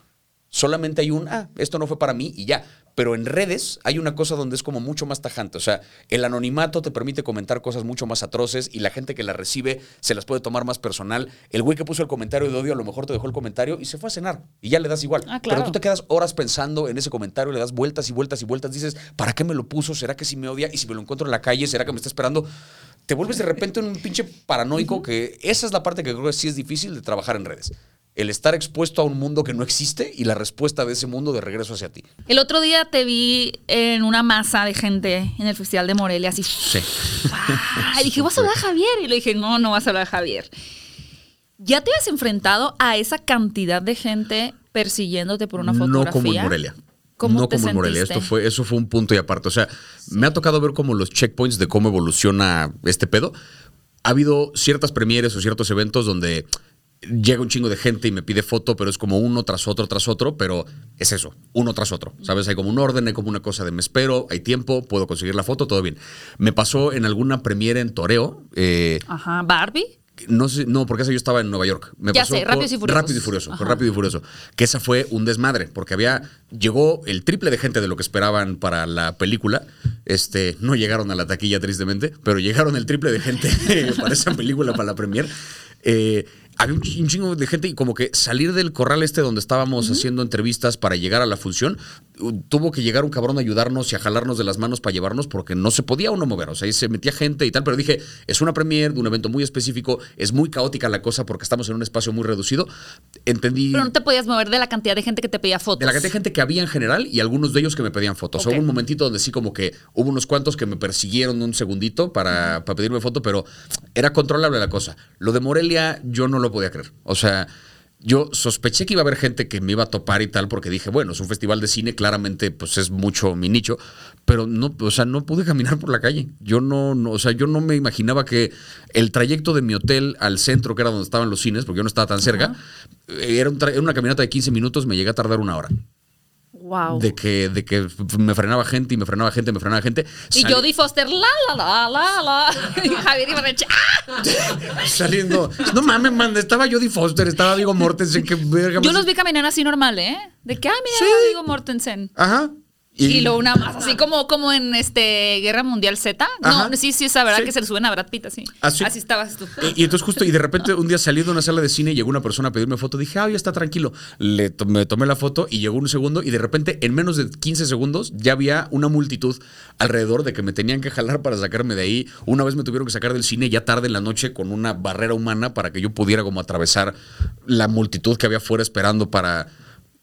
Solamente hay un, ah, esto no fue para mí y ya. Pero en redes hay una cosa donde es como mucho más tajante. O sea, el anonimato te permite comentar cosas mucho más atroces y la gente que la recibe se las puede tomar más personal. El güey que puso el comentario de odio a lo mejor te dejó el comentario y se fue a cenar y ya le das igual. Ah, claro. Pero tú te quedas horas pensando en ese comentario, le das vueltas y vueltas y vueltas. Dices, ¿para qué me lo puso? ¿Será que sí me odia? Y si me lo encuentro en la calle, ¿será que me está esperando? Te vuelves de repente un pinche paranoico que esa es la parte que creo que sí es difícil de trabajar en redes. El estar expuesto a un mundo que no existe y la respuesta de ese mundo de regreso hacia ti. El otro día te vi en una masa de gente en el Festival de Morelia, así. Sí. Y dije, ¿vas a hablar a Javier? Y le dije, no, no vas a hablar a Javier. ¿Ya te has enfrentado a esa cantidad de gente persiguiéndote por una fotografía? No como en Morelia. ¿Cómo no te como en Morelia. Esto fue, eso fue un punto y aparte. O sea, me ha tocado ver como los checkpoints de cómo evoluciona este pedo. Ha habido ciertas premieres o ciertos eventos donde llega un chingo de gente y me pide foto, pero es como uno tras otro, tras otro, pero es eso, uno tras otro. ¿Sabes? Hay como un orden, hay como una cosa de me espero, hay tiempo, puedo conseguir la foto, todo bien. Me pasó en alguna premiere en Toreo. eh, Ajá, Barbie. no sé, no, porque esa yo estaba en Nueva York. Me Ya pasó sé, Rápidos y Furiosos. Rápido y Furioso, Ajá. Rápido y Furioso. Que esa fue un desmadre, porque había, llegó el triple de gente de lo que esperaban para la película. Este, no llegaron a la taquilla, tristemente, pero llegaron el triple de gente *laughs* para esa película, para la premier. Eh, había un ch- un chingo de gente y como que salir del corral este donde estábamos haciendo entrevistas para llegar a la función, tuvo que llegar un cabrón a ayudarnos y a jalarnos de las manos para llevarnos porque no se podía uno mover. O sea, ahí se metía gente y tal, pero dije, es una premiere de un evento muy específico, es muy caótica la cosa porque estamos en un espacio muy reducido. Entendí... Pero no te podías mover de la cantidad de gente que te pedía fotos. De la cantidad de gente que había en general y algunos de ellos que me pedían fotos. Hubo un momentito donde sí como que hubo unos cuantos que me persiguieron un segundito para, para pedirme foto, pero era controlable la cosa. Lo de Morelia yo no lo podía creer. O sea, yo sospeché que iba a haber gente que me iba a topar y tal porque dije, bueno, es un festival de cine, claramente pues es mucho mi nicho, pero no, o sea, no pude caminar por la calle. Yo no, no, o sea, yo no me imaginaba que el trayecto de mi hotel al centro, que era donde estaban los cines, porque yo no estaba tan cerca, eh, era, un era una caminata de 15 minutos, me llegué a tardar una hora Wow. de que, de que me frenaba gente y me frenaba gente, me frenaba gente. Y Sali- Jodie Foster, la, la, la, la, la. Y Javier Ibarreche, ¡ah! *laughs* Saliendo. No mames, man, estaba Jodie Foster, estaba Vigo Mortensen, que verga. Yo los vi caminar así normal, ¿eh? De que, ah, mira, Sí. ya digo Mortensen. Ajá. Y, luego una más, así como, como en este Guerra Mundial Z. No, sí, sí, esa verdad Sí. que se le suben a Brad Pitt así. Así. Así estabas tú. Y, y entonces justo, y de repente un día salí de una sala de cine y llegó una persona a pedirme foto. Dije, ah, ya está tranquilo. Le to- me tomé la foto y llegó un segundo y de repente en menos de 15 segundos ya había una multitud alrededor de que me tenían que jalar para sacarme de ahí. Una vez me tuvieron que sacar del cine ya tarde en la noche con una barrera humana para que yo pudiera como atravesar la multitud que había fuera esperando para...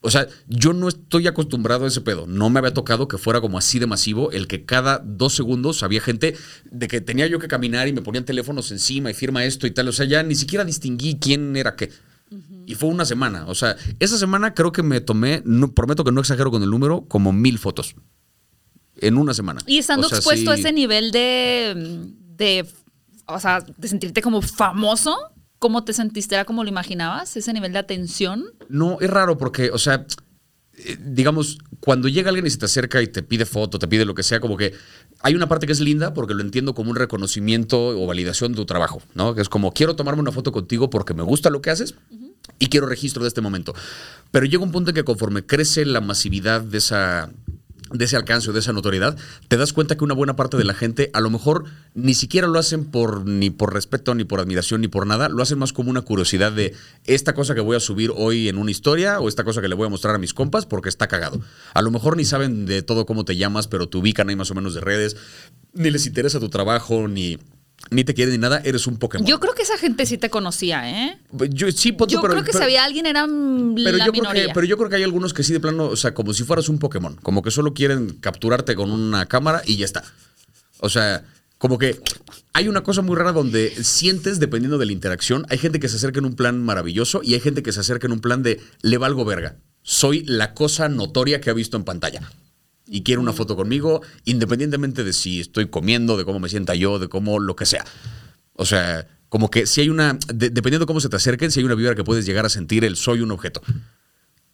O sea, yo no estoy acostumbrado a ese pedo. No me había tocado que fuera como así de masivo el que cada dos segundos había gente de que tenía yo que caminar y me ponían teléfonos encima y firma esto y tal. O sea, ya ni siquiera distinguí quién era qué. Y fue una semana. O sea, esa semana creo que me tomé, no, prometo que no exagero con el número, como mil fotos. En una semana. Y estando O sea, expuesto a ese nivel de, de, o sea, de sentirte como famoso, ¿cómo te sentiste? ¿Era como lo imaginabas? ¿Ese nivel de atención? No, es raro porque, o sea, eh, digamos, cuando llega alguien y se te acerca y te pide foto, te pide lo que sea, como que hay una parte que es linda porque lo entiendo como un reconocimiento o validación de tu trabajo, ¿no? Que es como, quiero tomarme una foto contigo porque me gusta lo que haces y quiero registro de este momento. Pero llega un punto en que conforme crece la masividad de esa de ese alcance o de esa notoriedad, te das cuenta que una buena parte de la gente a lo mejor ni siquiera lo hacen por ni por respeto, ni por admiración, ni por nada, lo hacen más como una curiosidad de esta cosa que voy a subir hoy en una historia o esta cosa que le voy a mostrar a mis compas porque está cagado. A lo mejor ni saben de todo cómo te llamas, pero te ubican ahí más o menos de redes, ni les interesa tu trabajo, ni, ni te quieren ni nada, eres un Pokémon. Yo creo que esa gente sí te conocía, ¿eh? Yo sí, tú, Yo pero- creo que pero- si había alguien era mm, pero la yo, creo minoría. que, pero yo creo que hay algunos que sí de plano, o sea, como si fueras un Pokémon, como que solo quieren capturarte con una cámara y ya está. O sea, como que hay una cosa muy rara donde sientes, dependiendo de la interacción, hay gente que se acerca en un plan maravilloso y hay gente que se acerca en un plan de le valgo verga. Soy la cosa notoria que ha visto en pantalla. Y quiere una foto conmigo, independientemente de si estoy comiendo, de cómo me sienta yo, de cómo lo que sea. O sea, como que si hay una, de- dependiendo de cómo se te acerquen, si hay una vibra que puedes llegar a sentir el soy un objeto.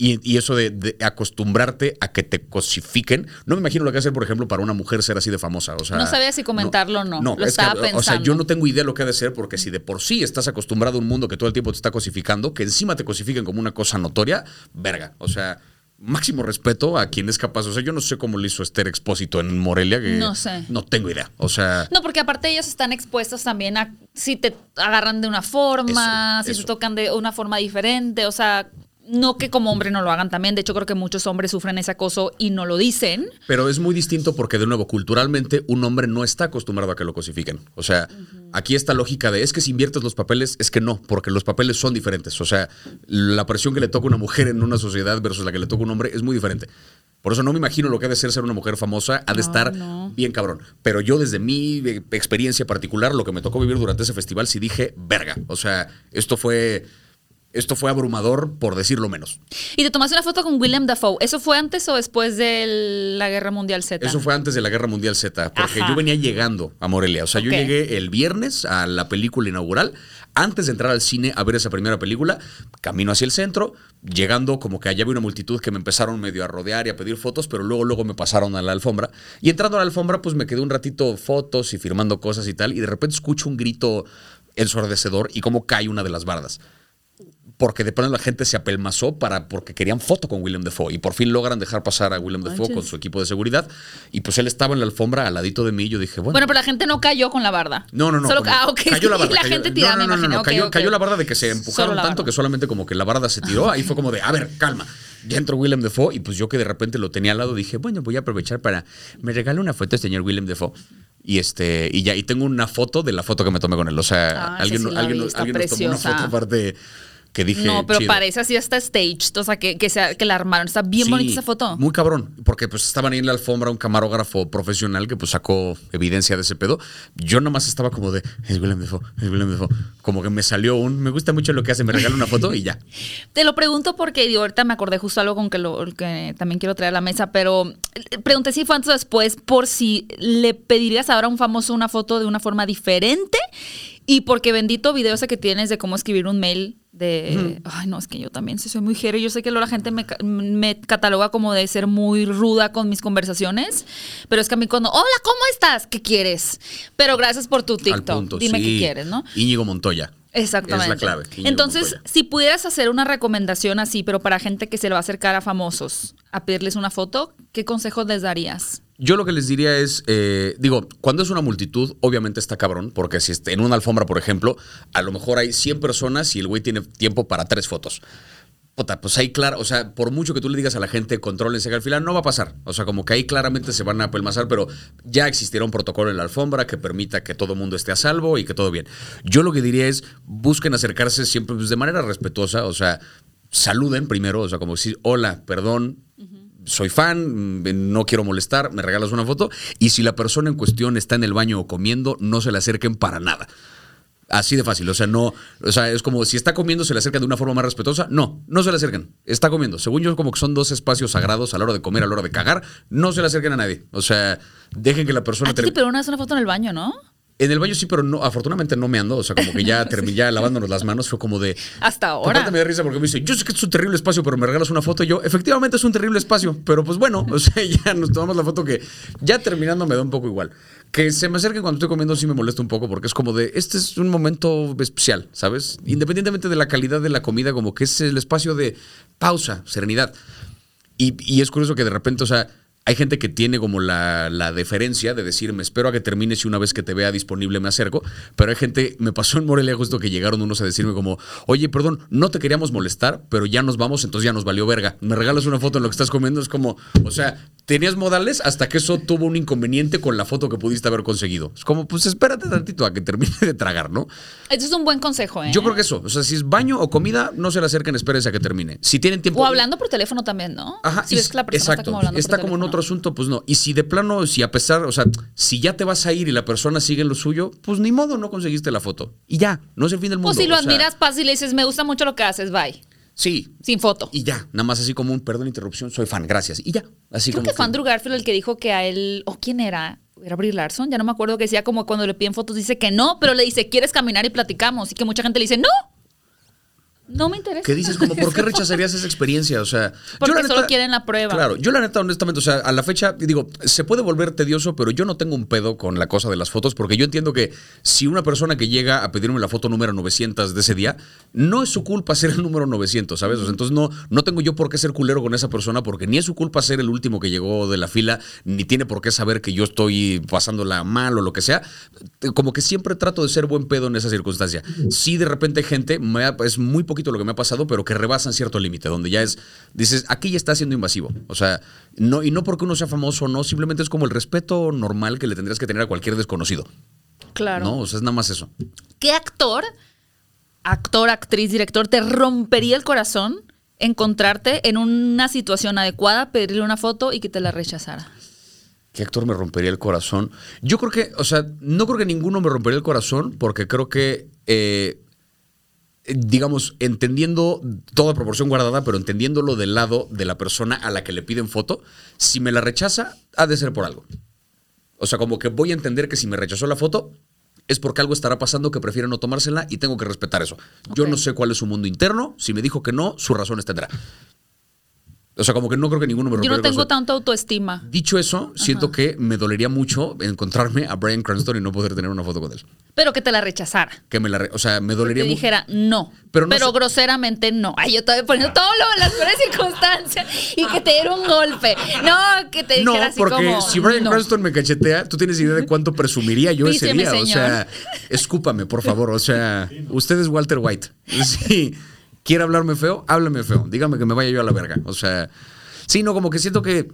Y, y eso de, de acostumbrarte a que te cosifiquen, no me imagino lo que hacer, por ejemplo, para una mujer ser así de famosa. O sea, No sabía si comentarlo o no. Lo es que, estaba O sea, pensando. yo no tengo idea lo que ha de ser, porque si de por sí estás acostumbrado a un mundo que todo el tiempo te está cosificando, que encima te cosifiquen como una cosa notoria, verga. O sea, máximo respeto a quien es capaz. O sea, yo no sé cómo lo hizo Esther Expósito en Morelia, que No sé. No tengo idea. O sea. No, porque aparte ellos están expuestos también a si te agarran de una forma, Eso, si eso. te tocan de una forma diferente, o sea, no que como hombre no lo hagan también, de hecho creo que muchos hombres sufren ese acoso y no lo dicen. Pero es muy distinto porque, de nuevo, culturalmente un hombre no está acostumbrado a que lo cosifiquen. O sea, aquí esta lógica de es que si inviertes los papeles, es que no, porque los papeles son diferentes. O sea, la presión que le toca a una mujer en una sociedad versus la que le toca a un hombre es muy diferente. Por eso no me imagino lo que ha de ser ser una mujer famosa, ha de estar no. bien cabrón. Pero yo desde mi eh, experiencia particular, lo que me tocó vivir durante ese festival, sí dije, verga. O sea, esto fue, esto fue abrumador, por decirlo menos. Y te tomaste una foto con William Dafoe. ¿Eso fue antes o después de la Guerra Mundial Z? Eso fue antes de la Guerra Mundial Z, porque Ajá. yo venía llegando a Morelia. O sea, yo llegué el viernes a la película inaugural, antes de entrar al cine a ver esa primera película, camino hacia el centro, llegando como que allá había una multitud que me empezaron medio a rodear y a pedir fotos, pero luego, luego me pasaron a la alfombra. Y entrando a la alfombra, pues me quedé un ratito fotos y firmando cosas y tal, y de repente escucho un grito ensordecedor y cómo cae una de las bardas porque de pronto la gente se apelmazó para, porque querían foto con William Defoe y por fin logran dejar pasar a William Defoe con su equipo de seguridad y pues él estaba en la alfombra al ladito de mí y yo dije, bueno. Bueno, pero la gente no cayó con la barda. no, no, no. Solo, ah, ok. Cayó la *laughs* Y barda. la cayó- gente no, tirada, no, me no, no, imaginé. no, ok, cayó, cayó la barda de que se empujaron tanto que solamente como que la barda se tiró. Ahí fue como de, a ver, calma. Ya entró William Defoe y pues yo que de repente lo tenía al lado dije, bueno, voy a aprovechar para. Me regala una foto el señor William Defoe. Y este, y ya, y tengo una foto de la foto que me tomé con él. O sea, Ah, alguien, sí alguien, nos tomó una foto aparte que dije. No, pero chido. parece así hasta staged. O sea, que, que, sea, que la armaron. Está bien Sí, bonita esa foto. Muy cabrón, porque pues estaban ahí en la alfombra un camarógrafo profesional que pues sacó evidencia de ese pedo. Yo nomás estaba como de, es William Defoe, es William Defoe. Como que me salió un, me gusta mucho lo que hace, me regala una foto y ya. *laughs* Te lo pregunto porque digo, ahorita me acordé justo algo con que, lo, que también quiero traer a la mesa, pero eh, pregunté si fue antes o después por si le pedirías ahora a un famoso una foto de una forma diferente y porque bendito video ese que tienes de cómo escribir un mail de... Ay, no, es que yo también sí soy muy jero. Yo sé que luego la gente me, me cataloga como de ser muy ruda con mis conversaciones, pero es que a mí cuando, hola, ¿cómo estás? ¿Qué quieres? Pero gracias por tu TikTok. punto, Dime sí. qué quieres, ¿no? Íñigo Montoya. Exactamente. Es la clave. Íñigo Entonces, Montoya. si pudieras hacer una recomendación así, pero para gente que se le va a acercar a famosos, a pedirles una foto, ¿qué consejos les darías? Yo lo que les diría es, eh, digo, cuando es una multitud, obviamente está cabrón, porque si en una alfombra, por ejemplo, a lo mejor hay 100 personas y el güey tiene tiempo para tres fotos. Puta, pues ahí claro, o sea, por mucho que tú le digas a la gente, contrólense al final, no va a pasar. O sea, como que ahí claramente se van a apelmazar, pero ya existirá un protocolo en la alfombra que permita que todo el mundo esté a salvo y que todo bien. Yo lo que diría es, busquen acercarse siempre pues, de manera respetuosa, o sea, saluden primero, o sea, como decir, hola, perdón, soy fan, mm, no quiero molestar, me regalas una foto. Y si la persona en cuestión está en el baño o comiendo, no se le acerquen para nada. Así de fácil, o sea, no, o sea, es como si está comiendo, se le acercan de una forma más respetuosa. No, no se le acerquen. Está comiendo. Según yo, como que son dos espacios sagrados a la hora de comer, a la hora de cagar. No se le acerquen a nadie. O sea, dejen que la persona A ti te termine. pidieron una vez una foto en el baño, ¿no? En el baño sí, pero no, afortunadamente no me ando. O sea, como que ya *laughs* terminé ya lavándonos las manos, fue como de. Hasta ahora. Aparte me da risa porque me dice, yo sé que es un terrible espacio, pero me regalas una foto. Y yo, efectivamente es un terrible espacio, pero pues bueno, *laughs* o sea, ya nos tomamos la foto que ya terminando me da un poco igual. Que se me acerquen cuando estoy comiendo sí me molesta un poco porque es como de, este es un momento especial, ¿sabes? Independientemente de la calidad de la comida, como que es el espacio de pausa, serenidad. Y, y es curioso que de repente, o sea, hay gente que tiene como la, la deferencia de decir, me espero a que termines y una vez que te vea disponible me acerco. Pero hay gente, me pasó en Morelia justo que llegaron unos a decirme como, oye, perdón, no te queríamos molestar, pero ya nos vamos, entonces ya nos valió verga. Me regalas una foto en lo que estás comiendo, es como, o sea, tenías modales hasta que eso tuvo un inconveniente con la foto que pudiste haber conseguido. Es como, pues espérate tantito a que termine de tragar, ¿no? Eso es un buen consejo, ¿eh? Yo creo que eso, o sea, si es baño o comida, no se le acerquen, espérense a que termine. Si tienen tiempo... O hablando por teléfono también, ¿no? Ajá, si ves que la persona exacto, está como hablando está por como en teléfono. Otro asunto, pues no. Y si de plano, si a pesar, o sea, si ya te vas a ir y la persona sigue en lo suyo, pues ni modo, no conseguiste la foto. Y ya, no es el fin del mundo. O si lo o sea, admiras, pasa y le dices, me gusta mucho lo que haces, bye. Sí. Sin foto. Y ya, nada más así como un perdón interrupción, soy fan, gracias. Y ya, así Creo como que fue Andrew Garfield el que dijo que a él, o quién era, era Brie Larson, ya no me acuerdo que decía como cuando le piden fotos dice que no, pero le dice, ¿quieres caminar y platicamos? Y que mucha gente le dice, no, no me interesa. que dices como, ¿por qué *laughs* rechazarías esa experiencia? O sea, Porque la solo quieren la prueba. Claro, yo la neta, honestamente, o sea, a la fecha, digo, se puede volver tedioso, pero yo no tengo un pedo con la cosa de las fotos, porque yo entiendo que si una persona que llega a pedirme la foto número 900 de ese día, no es su culpa ser el número 900, ¿sabes? O sea, entonces no, no tengo yo por qué ser culero con esa persona, porque ni es su culpa ser el último que llegó de la fila, ni tiene por qué saber que yo estoy pasándola mal o lo que sea. Como que siempre trato de ser buen pedo en esa circunstancia. Si de repente gente, me es muy poquito lo que me ha pasado, pero que rebasan cierto límite, donde ya es, dices, aquí ya está siendo invasivo. O sea, no, y no porque uno sea famoso o no, simplemente es como el respeto normal que le tendrías que tener a cualquier desconocido. Claro. ¿No? O sea, es nada más eso. ¿Qué actor, actor, actriz, director, te rompería el corazón encontrarte en una situación adecuada, pedirle una foto y que te la rechazara? ¿Qué actor me rompería el corazón? Yo creo que, o sea, no creo que ninguno me rompería el corazón porque creo que, eh, digamos, entendiendo toda proporción guardada, pero entendiéndolo del lado de la persona a la que le piden foto, si me la rechaza, ha de ser por algo. O sea, como que voy a entender que si me rechazó la foto es porque algo estará pasando que prefiere no tomársela y tengo que respetar eso. Yo no sé cuál es su mundo interno, si me dijo que no, sus razones tendrá. O sea, como que no creo que ninguno me Yo rompiera no el tengo corazón. tanta autoestima. Dicho eso, siento que me dolería mucho encontrarme a Brian Cranston y no poder tener una foto con él. Pero que te la rechazara. Que me la, re- o sea, me dolería mucho. dijera no. Pero Pero, no sé- groseramente no. Ay, yo estaba poniendo todo lo en las peores circunstancias y que te diera un golpe. No, que te No, dijera así porque como. si Brian no. Cranston me cachetea, tú tienes idea de cuánto presumiría yo ese día. O señor. sea, escúpame, por favor. O sea, usted es Walter White. *laughs* Si quiere hablarme feo, háblame feo. Dígame que me vaya yo a la verga. O sea, sí, no, como que siento que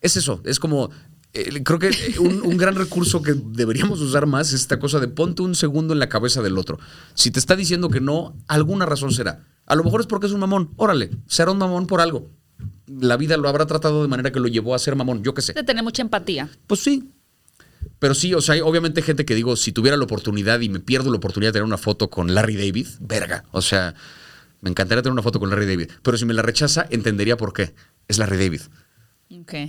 es eso. Es como. eh, creo que un, un gran recurso que deberíamos usar más es esta cosa de ponte un segundo en la cabeza del otro. Si te está diciendo que no, alguna razón será. A lo mejor es porque es un mamón. Órale, será un mamón por algo. La vida lo habrá tratado de manera que lo llevó a ser mamón, yo qué sé. De tener mucha empatía. Pues sí. Pero sí, o sea, hay obviamente gente que digo, si tuviera la oportunidad y me pierdo la oportunidad de tener una foto con Larry David, verga. O sea, me encantaría tener una foto con Larry David. Pero si me la rechaza, entendería por qué. Es Larry David.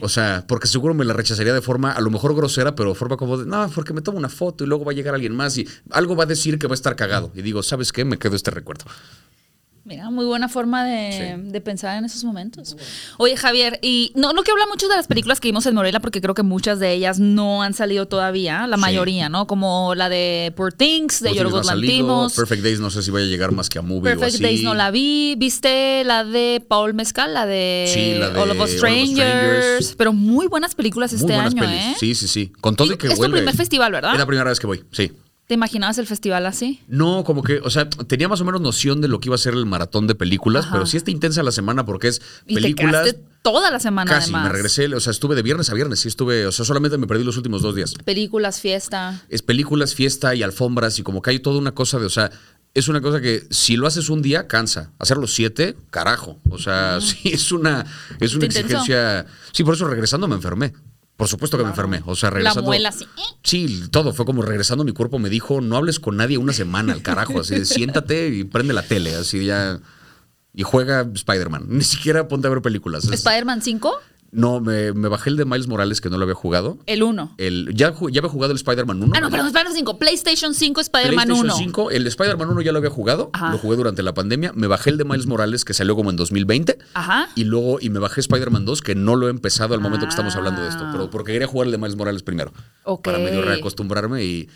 O sea, porque seguro me la rechazaría de forma a lo mejor grosera, pero de forma como de, no, porque me tomo una foto y luego va a llegar alguien más y algo va a decir que va a estar cagado. Y digo, ¿sabes qué? Me quedo este recuerdo. Mira, muy buena forma de, Sí. de pensar en esos momentos. Oye, Javier, y no, no quiero hablar mucho de las películas que vimos en Morelia porque creo que muchas de ellas no han salido todavía, la Sí. mayoría, ¿no? Como la de Poor Things, de Yorgos. Lantimos. Perfect Days no sé si vaya a llegar más que a movie o Perfect así. Days no la vi. ¿Viste la de Paul Mezcal? La de, Sí, la de All of Us Strangers. Strangers. Pero muy buenas películas Muy este buenas año, pelis. ¿eh? Sí, sí, sí. Con todo y, Y que es tu huele. primer festival, ¿verdad? Es la primera vez que voy, sí. ¿Te imaginabas el festival así? No, como que, o sea, tenía más o menos noción de lo que iba a ser el maratón de películas, Ajá. pero sí está intensa la semana porque es Y películas. te toda la semana, Casi, además. me regresé, o sea, estuve de viernes a viernes, sí estuve, o sea, solamente me perdí los últimos dos días. Películas, fiesta. Es películas, fiesta y alfombras y como que hay toda una cosa de, o sea, es una cosa que si lo haces un día, cansa. Hacerlo siete, carajo. O sea, *laughs* sí, es una, es una exigencia. Sí, por eso regresando me enfermé. Por supuesto que me enfermé. O sea, La regresando. muela así. Sí, todo. Fue como regresando, mi cuerpo me dijo, no hables con nadie una semana al carajo. Así de, siéntate y prende la tele. Así ya. Y juega Spider-Man. Ni siquiera ponte a ver películas. ¿Spider-Man 5? No, me, me bajé el de Miles Morales que no lo había jugado. El 1. El, ya, ya había jugado el Spider-Man 1. Ah, no, perdón, Spider-Man 5. PlayStation 5, Spider-Man PlayStation 1. 5, el Spider-Man 1 ya lo había jugado, Ajá. lo jugué durante la pandemia, me bajé el de Miles Morales que salió como en 2020 Ajá. y luego y me bajé Spider-Man 2 que no lo he empezado al momento que estamos hablando de esto, Ah. pero porque quería jugar el de Miles Morales primero Ok. para medio reacostumbrarme y,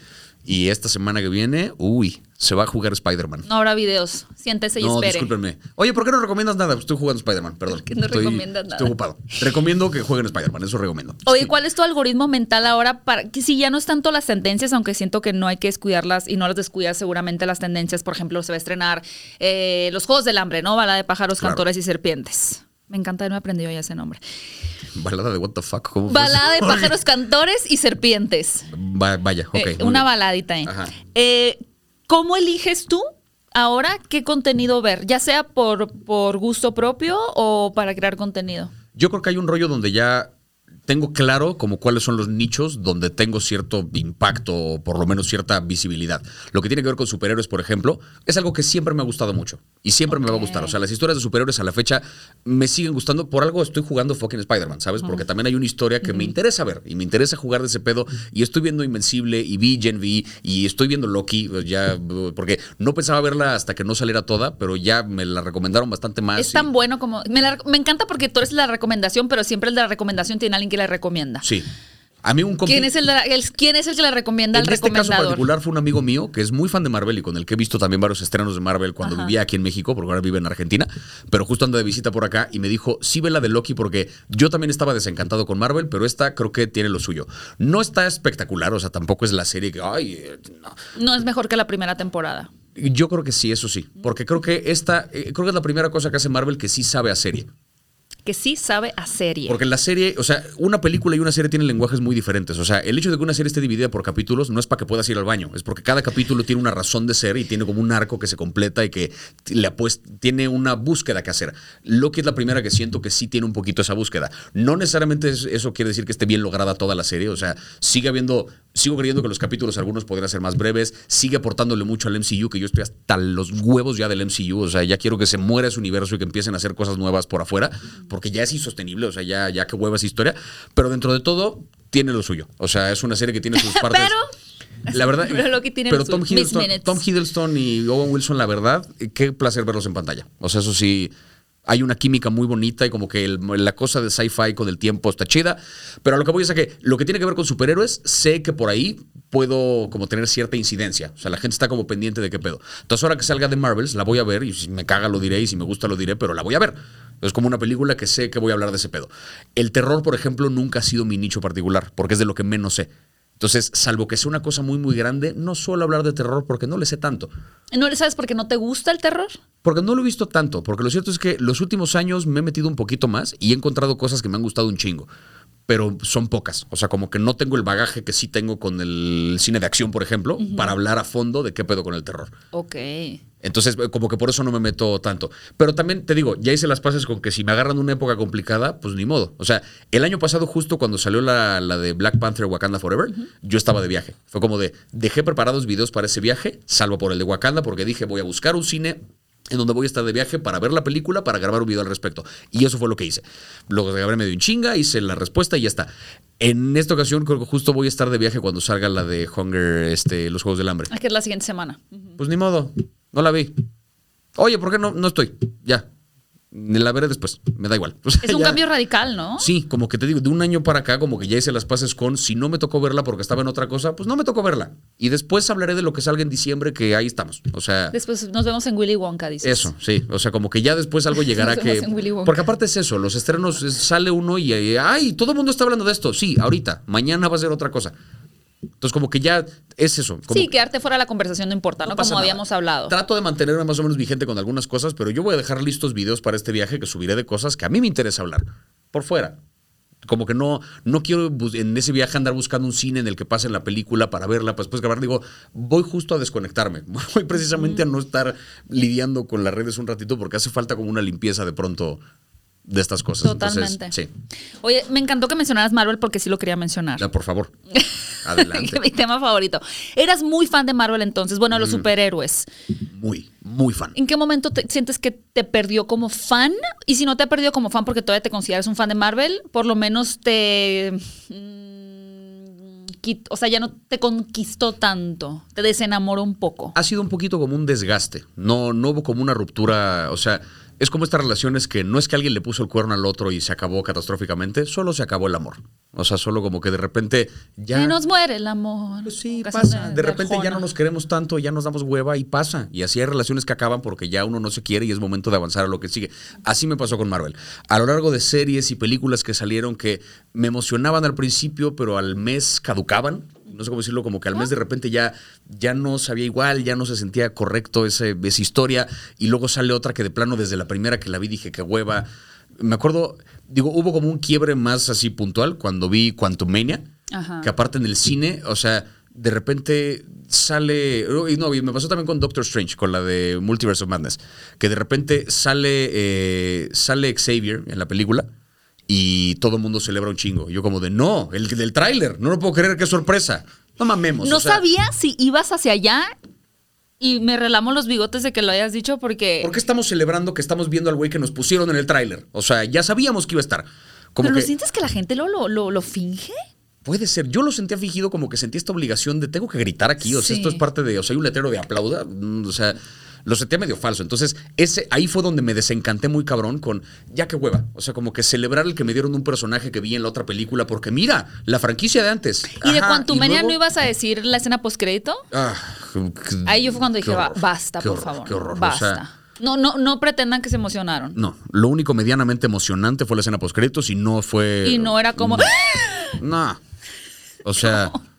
y esta semana que viene, uy, se va a jugar Spider-Man. No habrá videos. Siéntese y No, espere. discúlpenme. Oye, ¿por qué no recomiendas nada? Estoy jugando Spider-Man, perdón. qué no estoy, recomiendas nada? Estoy ocupado. Recomiendo que jueguen Spider-Man, eso recomiendo. Oye, ¿cuál es tu algoritmo mental ahora para que si ya no es tanto las tendencias, aunque siento que no hay que descuidarlas y no las descuidas seguramente las tendencias, por ejemplo, se va a estrenar eh, los Juegos del Hambre, ¿no? Bala de pájaros, Claro. cantores y serpientes. Me encanta, no he aprendido ya ese nombre. Balada de what the fuck, ¿cómo Balada de *laughs* pájaros, cantores y serpientes. Va- vaya, ok. Eh, una bien. baladita ahí. Ajá. Eh, ¿Cómo eliges tú ahora qué contenido ver? Ya sea por, por gusto propio o para crear contenido. Yo creo que hay un rollo donde ya tengo claro como cuáles son los nichos donde tengo cierto impacto o por lo menos cierta visibilidad. Lo que tiene que ver con superhéroes, por ejemplo, es algo que siempre me ha gustado mucho y siempre me va a gustar. O sea, las historias de superhéroes a la fecha me siguen gustando. Por algo estoy jugando fucking Spider-Man, ¿sabes? Porque también hay una historia que me interesa ver y me interesa jugar de ese pedo y estoy viendo Invencible y vi Gen V y estoy viendo Loki ya porque no pensaba verla hasta que no saliera toda, pero ya me la recomendaron bastante más. Es y- tan bueno como... Me, la- me encanta porque tú eres la recomendación, pero siempre la recomendación tiene alguien que la recomienda. Sí. A mí un ¿Quién es, el, ¿Quién es el que le recomienda al En este caso recomendador? particular fue un amigo mío que es muy fan de Marvel y con el que he visto también varios estrenos de Marvel cuando Ajá. vivía aquí en México, porque ahora vive en Argentina, pero justo anda de visita por acá y me dijo, sí ve la de Loki porque yo también estaba desencantado con Marvel, pero esta creo que tiene lo suyo. No está espectacular, o sea, tampoco es la serie que, ay, eh, no. No es mejor que la primera temporada. Yo creo que sí, eso sí, porque creo que esta, eh, creo que es la primera cosa que hace Marvel que sí sabe a serie. Que sí sabe a serie. Porque la serie, o sea, una película y una serie tienen lenguajes muy diferentes. O sea, el hecho de que una serie esté dividida por capítulos no es para que puedas ir al baño, es porque cada capítulo tiene una razón de ser y tiene como un arco que se completa y que le tiene una búsqueda que hacer. Loki es la primera que siento que sí tiene un poquito esa búsqueda. No necesariamente es- eso quiere decir que esté bien lograda toda la serie. O sea, sigue habiendo, sigo creyendo que los capítulos algunos podrían ser más breves, sigue aportándole mucho al MCU, que yo estoy hasta los huevos ya del MCU. O sea, ya quiero que se muera ese universo y que empiecen a hacer cosas nuevas por afuera, porque ya es insostenible, o sea, ya, ya que hueva esa historia. Pero dentro de todo, tiene lo suyo. O sea, es una serie que tiene sus *laughs* partes. Pero- La verdad, *laughs* Pero tiene Tom Hiddleston, Minutes. Tom Hiddleston y Owen Wilson, la verdad, qué placer verlos en pantalla. O sea, eso sí, Hay una química muy bonita y como que el- la cosa de sci-fi con el tiempo está chida. Pero a lo que voy es a que lo que tiene que ver con superhéroes, sé que por ahí puedo como tener cierta incidencia. O sea, la gente está como pendiente de qué pedo. Entonces ahora que salga de Marvels, la voy a ver y si me caga lo diré y si me gusta lo diré, pero la voy a ver. Es como una película que sé que voy a hablar de ese pedo. El terror, por ejemplo, nunca ha sido mi nicho particular, porque es de lo que menos sé. Entonces, salvo que sea una cosa muy, muy grande, no suelo hablar de terror porque no le sé tanto. ¿No le sabes por qué no te gusta el terror? Porque no lo he visto tanto, porque lo cierto es que los últimos años me he metido un poquito más y he encontrado cosas que me han gustado un chingo, pero son pocas. O sea, como que no tengo el bagaje que sí tengo con el cine de acción, por ejemplo, para hablar a fondo de qué pedo con el terror. Ok. Entonces, eh, como que por eso no me meto tanto. Pero también te digo, ya hice las paces con que si me agarran una época complicada, pues ni modo. O sea, el año pasado, justo cuando salió la, la de Black Panther Wakanda Forever, yo estaba de viaje. Fue como de, dejé preparados videos para ese viaje, salvo por el de Wakanda, porque dije, voy a buscar un cine en donde voy a estar de viaje para ver la película, para grabar un video al respecto. Y eso fue lo que hice. Lo grabé medio en chinga, hice la respuesta y ya está. En esta ocasión creo que justo voy a estar de viaje cuando salga la de Hunger, este, los Juegos del Hambre. Es que es la siguiente semana. Pues ni modo, no la vi. Oye, ¿por qué no, no estoy? Ya. La veré después, me da igual. *laughs* O sea, Es un ya- cambio radical, ¿no? Sí, como que te digo, de un año para acá, como que ya hice las paces con, si no me tocó verla porque estaba en otra cosa, pues no me tocó verla. Y después hablaré de lo que salga en diciembre, que ahí estamos. O sea, Después nos vemos en Willy Wonka, dices. eso, sí. O sea, como que ya después algo *laughs* llegará Nos que. vemos en Willy Wonka. Porque aparte es eso, los estrenos es- sale uno y, y, ay, todo el mundo está hablando de esto. Sí, ahorita, mañana va a ser otra cosa. Entonces, como que ya es eso. Como Sí, quedarte fuera de la conversación no importa, ¿no? no pasa Como nada. habíamos hablado. Trato de mantenerme más o menos vigente con algunas cosas, pero yo voy a dejar listos videos para este viaje que subiré de cosas que a mí me interesa hablar. Por fuera. Como que no, no quiero en ese viaje andar buscando un cine en el que pase la película para verla, para después grabar. Digo, voy justo a desconectarme. *laughs* Voy precisamente a no estar lidiando con las redes un ratito porque hace falta como una limpieza de pronto de estas cosas. Totalmente. Entonces, sí. Oye, me encantó que mencionaras Marvel porque sí lo quería mencionar. Ya, por favor. *laughs* Adelante. Mi tema favorito. Eras muy fan de Marvel entonces, bueno, Mm. los superhéroes. Muy, muy fan. ¿En qué momento te sientes que te perdió como fan? Y si no te ha perdido como fan porque todavía te consideras un fan de Marvel, por lo menos te... mm, quit- o sea, ya no te conquistó tanto, te desenamoró un poco. ha sido un poquito como un desgaste. No, no hubo como una ruptura. O sea, es como estas relaciones que no es que alguien le puso el cuerno al otro y se acabó catastróficamente, solo se acabó el amor. O sea, solo como que de repente ya. Se nos muere el amor. Pues sí, pasa. De de repente ya no nos queremos tanto, ya nos damos hueva y pasa. Y así hay relaciones que acaban porque ya uno no se quiere y es momento de avanzar a lo que sigue. Así me pasó con Marvel. A lo largo de series y películas que salieron que me emocionaban al principio, pero al mes caducaban. No sé cómo decirlo, como que al mes de repente ya, ya no sabía igual, ya no se sentía correcto ese, esa historia. Y luego sale otra que de plano desde la primera que la vi dije que hueva. Me acuerdo, digo, hubo como un quiebre más así puntual cuando vi Quantumania Ajá. que aparte en el cine, o sea, de repente sale. y No, me pasó también con Doctor Strange, con la de Multiverse of Madness. Que de repente sale, eh, sale Xavier en la película y todo el mundo celebra un chingo. Yo, como de no, el del tráiler, no lo puedo creer, qué sorpresa. No mamemos. No o sea, sabía si ibas hacia allá y me relamo los bigotes de que lo hayas dicho porque... ¿Por qué estamos celebrando que estamos viendo al güey que nos pusieron en el tráiler? O sea, ya sabíamos que iba a estar. Como ¿Pero que, lo sientes que la gente lo, lo, lo, lo finge? Puede ser. Yo lo sentía fingido como que sentí esta obligación de tengo que gritar aquí. O sea, Sí. esto es parte de. O sea, hay un letrero de aplauda. mm, O sea, lo sentía medio falso. Entonces, ese, ahí fue donde me desencanté muy cabrón con ya que hueva. O sea, como que celebrar el que me dieron un personaje que vi en la otra película. Porque mira, la franquicia de antes. ¿Y de Quantumania luego- no ibas a decir la escena postcrédito? Ah, Ahí yo fue cuando dije, "Ba- horror, basta, por favor. Qué horror. o Basta. sea, no, no, no pretendan que se emocionaron. no, lo único medianamente emocionante fue la escena postcréditos y no fue. Y no era como... No. O sea. *laughs*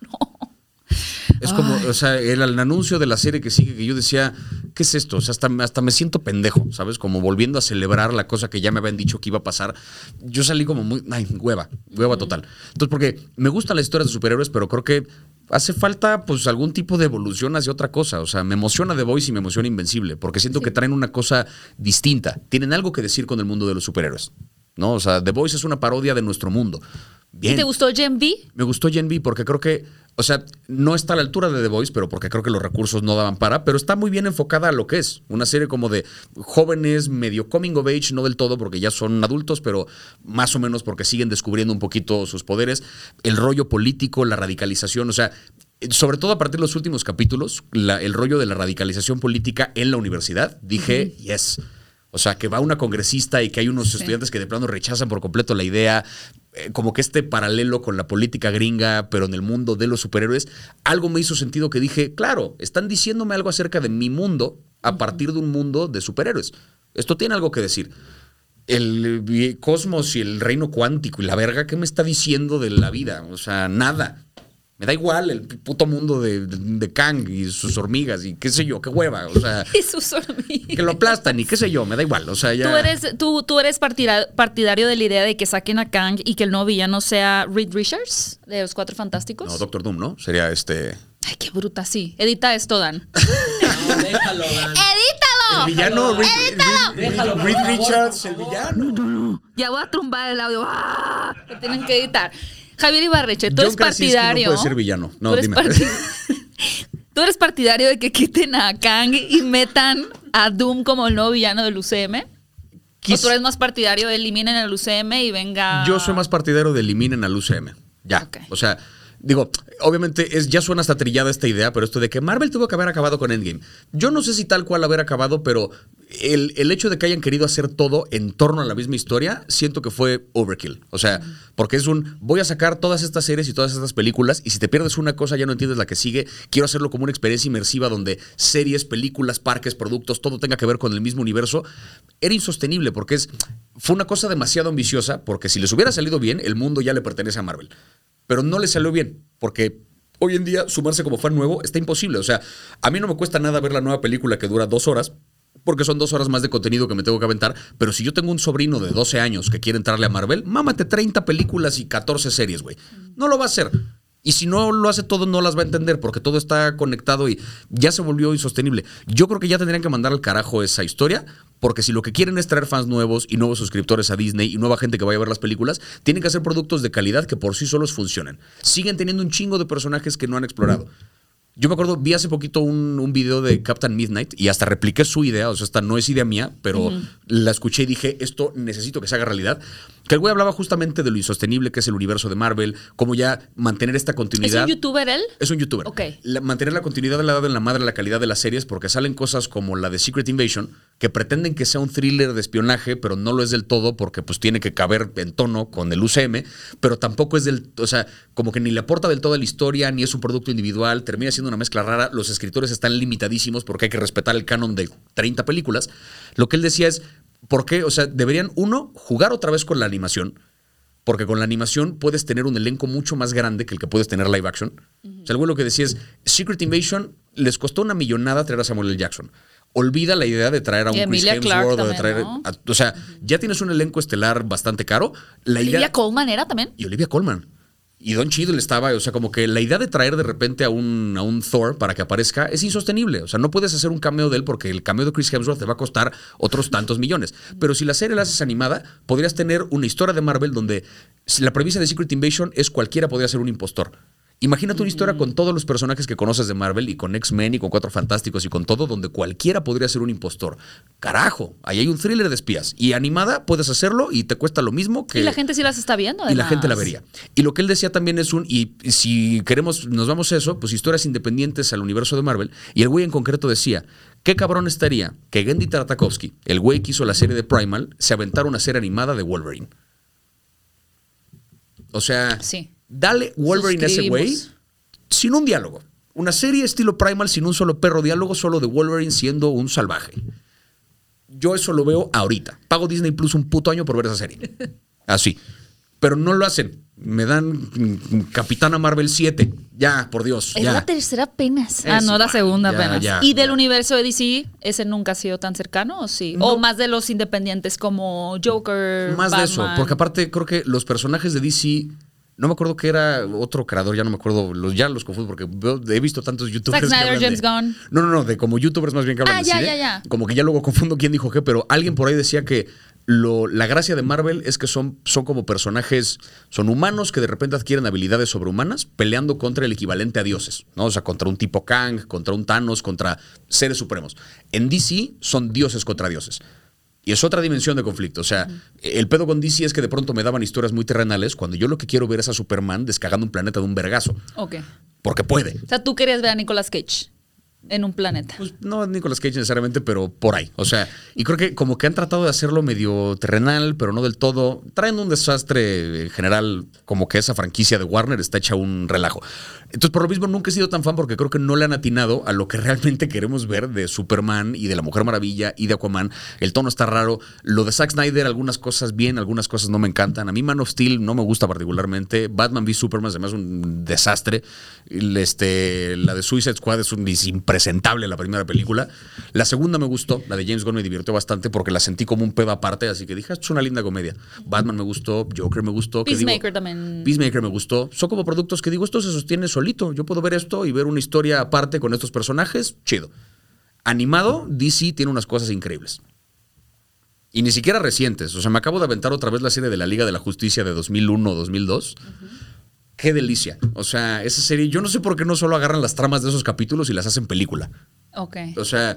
Es como, o sea, el, el anuncio de la serie que sigue que yo decía, ¿qué es esto? O sea, hasta, hasta me siento pendejo, ¿sabes? Como volviendo a celebrar la cosa que ya me habían dicho que iba a pasar. Yo salí como muy, ay, hueva, hueva total. Entonces, porque me gustan las historias de superhéroes, pero creo que hace falta, pues, algún tipo de evolución hacia otra cosa. O sea, me emociona The Voice y me emociona Invencible, porque siento que traen una cosa distinta. Tienen algo que decir con el mundo de los superhéroes. ¿No? O sea, The Voice es una parodia de nuestro mundo. Bien. ¿Y te gustó Gen V? Me gustó Gen V porque creo que, o sea, no está a la altura de The Voice, pero porque creo que los recursos no daban para, pero está muy bien enfocada a lo que es. Una serie como de jóvenes, medio coming of age, no del todo porque ya son adultos, pero más o menos porque siguen descubriendo un poquito sus poderes. El rollo político, la radicalización, o sea, sobre todo a partir de los últimos capítulos, la- el rollo de la radicalización política en la universidad, dije, yes. O sea, que va una congresista y que hay unos estudiantes que de plano rechazan por completo la idea, eh, como que este paralelo con la política gringa, pero en el mundo de los superhéroes, algo me hizo sentido que dije, claro, están diciéndome algo acerca de mi mundo a partir de un mundo de superhéroes. Esto tiene algo que decir. El eh, cosmos y el reino cuántico y la verga, ¿qué me está diciendo de la vida? O sea, nada. Me da igual el puto mundo de, de Kang y sus hormigas y qué sé yo, qué hueva. O sea, *laughs* Y sus hormigas. que lo aplastan y qué sé yo, me da igual. O sea, ya. Tú eres, tú, tú eres partida- partidario de la idea de que saquen a Kang y que el nuevo villano sea Reed Richards de los Cuatro Fantásticos. No, Doctor Doom, ¿no? Sería este. Ay, qué bruta, sí. Edita esto, Dan. *laughs* No, déjalo, Dan. ¡Edítalo! El villano, Reed, ¡Edítalo! Reed- Déjalo, Reed favor, Richards, el villano. Ya voy a trumbar el audio. ¡Ah! Lo tienen que editar. Javier Ibarreche, tú John eres Krasinski partidario. no puede ser villano. No, tú eres dime. *laughs* *laughs* Tú eres partidario de que quiten a Kang y metan a Doom como el nuevo villano del UCM. ¿O tú eres más partidario de eliminen el UCM y venga. Yo soy más partidario de eliminen al UCM. Ya. O sea, digo, obviamente es, ya suena hasta trillada esta idea, pero esto de que Marvel tuvo que haber acabado con Endgame. Yo no sé si tal cual haber acabado, pero el, el hecho de que hayan querido hacer todo en torno a la misma historia, siento que fue overkill. O sea, porque es un, voy a sacar todas estas series y todas estas películas, y si te pierdes una cosa ya no entiendes la que sigue. Quiero hacerlo como una experiencia inmersiva donde series, películas, parques, productos, todo tenga que ver con el mismo universo. Era insostenible porque es, fue una cosa demasiado ambiciosa, porque si les hubiera salido bien, el mundo ya le pertenece a Marvel pero no le salió bien, porque hoy en día sumarse como fan nuevo está imposible. O sea, a mí no me cuesta nada ver la nueva película que dura dos horas, porque son dos horas más de contenido que me tengo que aventar, pero si yo tengo un sobrino de 12 años que quiere entrarle a Marvel, mámate 30 películas y 14 series, güey. No lo va a hacer. Y si no lo hace todo, no las va a entender, porque todo está conectado y ya se volvió insostenible. Yo creo que ya tendrían que mandar al carajo esa historia, porque si lo que quieren es traer fans nuevos y nuevos suscriptores a Disney y nueva gente que vaya a ver las películas, tienen que hacer productos de calidad que por sí solos funcionen. Siguen teniendo un chingo de personajes que no han explorado. Yo me acuerdo, vi hace poquito un, un video de Captain Midnight y hasta repliqué su idea, o sea, esta no es idea mía, pero la escuché y dije, esto necesito que se haga realidad. Que el güey hablaba justamente de lo insostenible que es el universo de Marvel, cómo ya mantener esta ¿Es continuidad. un youtuber él? Es un youtuber. Ok. La- mantener la continuidad de la edad en la madre, la calidad de las series, porque salen cosas como la de Secret Invasion, que pretenden que sea un thriller de espionaje, pero no lo es del todo, porque pues tiene que caber en tono con el UCM, pero tampoco es del, o sea, como que ni le aporta del todo a la historia, ni es un producto individual, termina siendo una mezcla rara, los escritores están limitadísimos porque hay que respetar el canon de 30 películas. Lo que él decía es, ¿por qué? O sea, deberían, uno, jugar otra vez con la animación, porque con la animación puedes tener un elenco mucho más grande que el que puedes tener live action. O sea, güey lo que decía es, Secret Invasion les costó una millonada traer a Samuel L. Jackson. Olvida la idea de traer a un Y Chris Hemsworth o de traer... ¿no? a- o sea, ya tienes un elenco estelar bastante caro. La idea, Olivia Colman era también. y Olivia Colman. Y Don Cheadle estaba, o sea, como que la idea de traer de repente a un, a un Thor para que aparezca es insostenible. O sea, no puedes hacer un cameo de él porque el cameo de Chris Hemsworth te va a costar otros tantos millones. Pero si la serie la haces animada, podrías tener una historia de Marvel donde la premisa de Secret Invasion es cualquiera podría ser un impostor. Imagínate una historia con todos los personajes que conoces de Marvel y con X-Men y con Cuatro Fantásticos y con todo, donde cualquiera podría ser un impostor. Carajo, ahí hay un thriller de espías. Y animada puedes hacerlo y te cuesta lo mismo que Y la gente sí las está viendo. y la además. gente la vería. Y lo que él decía también es un, y si queremos, nos vamos a eso, pues historias independientes al universo de Marvel. Y el güey en concreto decía, ¿qué cabrón estaría que Gendy Tartakovsky, el güey que hizo la serie de Primal, se aventara una serie animada de Wolverine? O sea, Sí. Dale Wolverine a ese güey sin un diálogo. Una serie estilo Primal sin un solo perro diálogo, solo de Wolverine siendo un salvaje. Yo eso lo veo ahorita. Pago Disney Plus un puto año por ver esa serie. *laughs* Así. Pero no lo hacen. Me dan Capitana Marvel 7. Ya, por Dios. Es ya. la tercera apenas. ah, no, la segunda Ya, apenas. ya, ¿Y del universo de DC, ese nunca ha sido tan cercano o sí? No. O más de los independientes como Joker, Más de eso. Porque aparte creo que los personajes de DC. No me acuerdo que era otro creador, ya no me acuerdo, los, ya los confundo porque veo- he visto tantos youtubers. Zack que Snyder, hablan de- James Gunn. No, no, no, de como youtubers más bien que hablan Ah, de ya, cine. ya, ya. Como que ya luego confundo quién dijo qué, pero alguien por ahí decía que lo, la gracia de Marvel es que son, son como personajes, son humanos que de repente adquieren habilidades sobrehumanas peleando contra el equivalente a dioses, ¿no? O sea, contra un tipo Kang, contra un Thanos, contra seres supremos. En DC son dioses contra dioses. Y es otra dimensión de conflicto. O sea, el pedo con DC es que de pronto me daban historias muy terrenales cuando yo lo que quiero ver es a Superman descargando un planeta de un vergazo. Ok. Porque puede. O sea, tú querías ver a Nicolas Cage. En un planeta. Pues no Nicolas Cage necesariamente, pero por ahí. O sea, y creo que como que han tratado de hacerlo medio terrenal, pero no del todo. Traen un desastre en general, como que esa franquicia de Warner está hecha un relajo. Entonces, por lo mismo, nunca he sido tan fan porque creo que no le han atinado a lo que *laughs* realmente queremos ver de Superman y de la Mujer Maravilla y de Aquaman. El tono está raro. Lo de Zack Snyder, algunas cosas bien, algunas cosas no me encantan. A mí Man of Steel no me gusta particularmente. Batman v Superman además es un desastre. Este, la de Suicide Squad es un es impresentable la primera película. La segunda me gustó, la de James Gunn me divirtió bastante porque la sentí como un pedo aparte, así que dije, "Ah, es una linda comedia. Batman me gustó, Joker me gustó. que digo, Peacemaker también. Peacemaker me gustó. Son como productos que digo, esto se sostiene solito. Yo puedo ver esto y ver una historia aparte con estos personajes, chido. Animado, DC tiene unas cosas increíbles. Y ni siquiera recientes. O sea, me acabo de aventar otra vez la serie de la Liga de la Justicia de 2001 o 2002. Qué delicia. O sea, esa serie, yo no sé por qué no solo agarran las tramas de esos capítulos y las hacen película. Ok. O sea,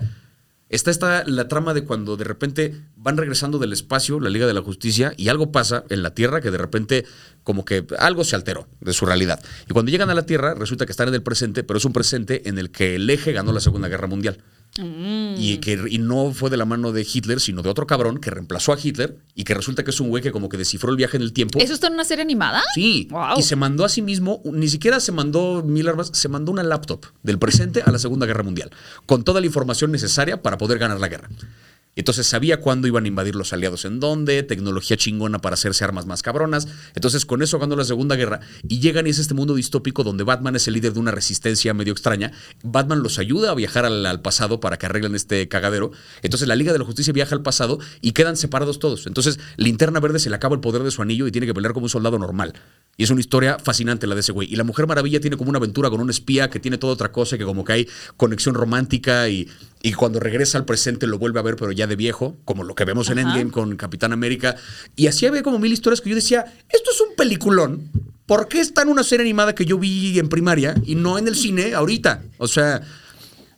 está esta la trama de cuando de repente van regresando del espacio, la Liga de la Justicia, y algo pasa en la Tierra que de repente como que algo se alteró de su realidad. Y cuando llegan a la Tierra resulta que están en el presente, pero es un presente en el que el eje ganó la Segunda Guerra Mundial. Y que y no fue de la mano de Hitler, sino de otro cabrón que reemplazó a Hitler y que resulta que es un güey que como que descifró el viaje en el tiempo. ¿Eso está en una serie animada? Sí, Wow. y se mandó a sí mismo, ni siquiera se mandó mil armas, se mandó una laptop del presente a la Segunda Guerra Mundial, con toda la información necesaria para poder ganar la guerra. Entonces sabía cuándo iban a invadir los aliados en dónde, tecnología chingona para hacerse armas más cabronas. Entonces con eso ganó la Segunda Guerra y llegan y es este mundo distópico donde Batman es el líder de una resistencia medio extraña. Batman los ayuda a viajar al, pasado para que arreglen este cagadero. Entonces la Liga de la Justicia viaja al pasado y quedan separados todos. Entonces Linterna Verde se le acaba el poder de su anillo y tiene que pelear como un soldado normal. Y es una historia fascinante la de ese güey. Y la Mujer Maravilla tiene como una aventura con un espía que tiene toda otra cosa, que como que hay conexión romántica y, y cuando regresa al presente lo vuelve a ver, pero ya de viejo, como lo que vemos en Ajá. Endgame con Capitán América. Y así había como mil historias que yo decía, esto es un peliculón. ¿Por qué está en una serie animada que yo vi en primaria y no en el cine ahorita? O sea...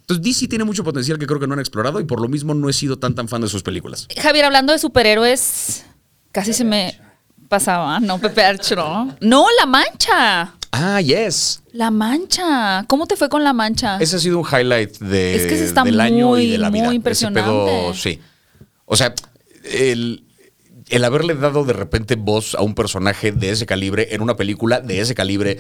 Entonces DC tiene mucho potencial que creo que no han explorado y por lo mismo no he sido tan tan fan de sus películas. Javier, hablando de superhéroes, casi se me pasaba, ¿no? Pepe Archero. No, La Mancha. Ah, yes. La Mancha. ¿Cómo te fue con La Mancha? Ese ha sido un highlight de, Es que está del año y muy, de la vida. muy impresionante. pedo, sí. O sea, el, el haberle dado de repente voz a un personaje de ese calibre en una película de ese calibre.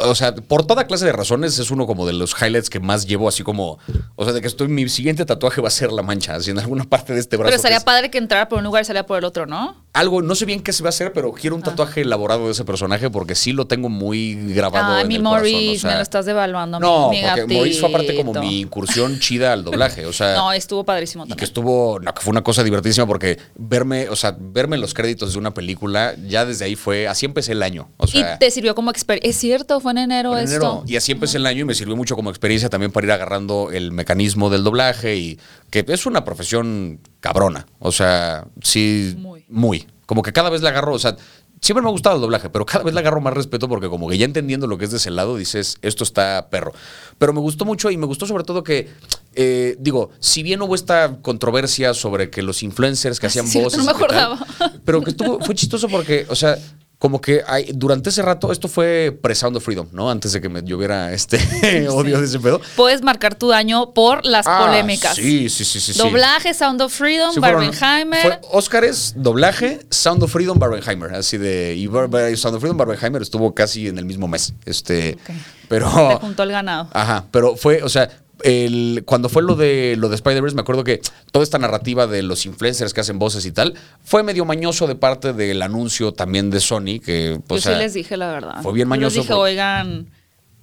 O sea, por toda clase de razones es uno como de los highlights que más llevo así como, o sea, de que estoy mi siguiente tatuaje va a ser la mancha, así en alguna parte de este brazo. Pero que estaría es padre que entrara por un lugar y saliera por el otro, ¿no? algo, no sé bien qué se va a hacer, pero quiero un tatuaje elaborado de ese personaje porque sí lo tengo muy grabado Ay, en mi el corazón, Maurice, o sea, me lo estás devaluando. no, mi, mi porque Maurice fue aparte como gatito. mi incursión chida al doblaje. O sea, No, estuvo padrísimo y que también. estuvo, no, que fue una cosa divertísima porque verme, o sea, verme en los créditos de una película, ya desde ahí fue, así empecé el año. O sea, y te sirvió como experiencia. Cierto, fue en enero en esto. enero. Y así empecé el año y me sirvió mucho como experiencia también para ir agarrando el mecanismo del doblaje y que es una profesión cabrona. O sea, sí, Muy. muy. Como que cada vez le agarro, o sea, siempre me ha gustado el doblaje, pero cada vez le agarro más respeto porque como que ya entendiendo lo que es de ese lado, dices, esto está perro. Pero me gustó mucho y me gustó sobre todo que, eh, digo, si bien hubo esta controversia sobre que los influencers que *laughs* sí, hacían cierto, voces... no me tal, acordaba. pero que estuvo, fue chistoso porque, o sea, como que hay- durante ese rato, esto fue pre-Sound of Freedom, ¿no? Antes de que me lloviera este *laughs* odio de ese pedo. Puedes marcar tu daño por las Ah, polémicas. Sí, sí, sí, sí. sí. Doblaje, Sound of Freedom, Sí, Barbenheimer. Fue Óscares, doblaje, Sound of Freedom, Barbenheimer. Así de. Y Bar- Bar- Sound of Freedom, Barbenheimer estuvo casi en el mismo mes. Este. Ok. Pero. Te juntó el ganado. Ajá, pero fue, o sea, el, cuando fue lo de lo de Spider-Verse, me acuerdo que toda esta narrativa de los influencers que hacen voces y tal, fue medio mañoso de parte del anuncio también de Sony, que Yo pues, o sea, sí les dije la verdad. fue bien Yo les mañoso dije, porque- oigan,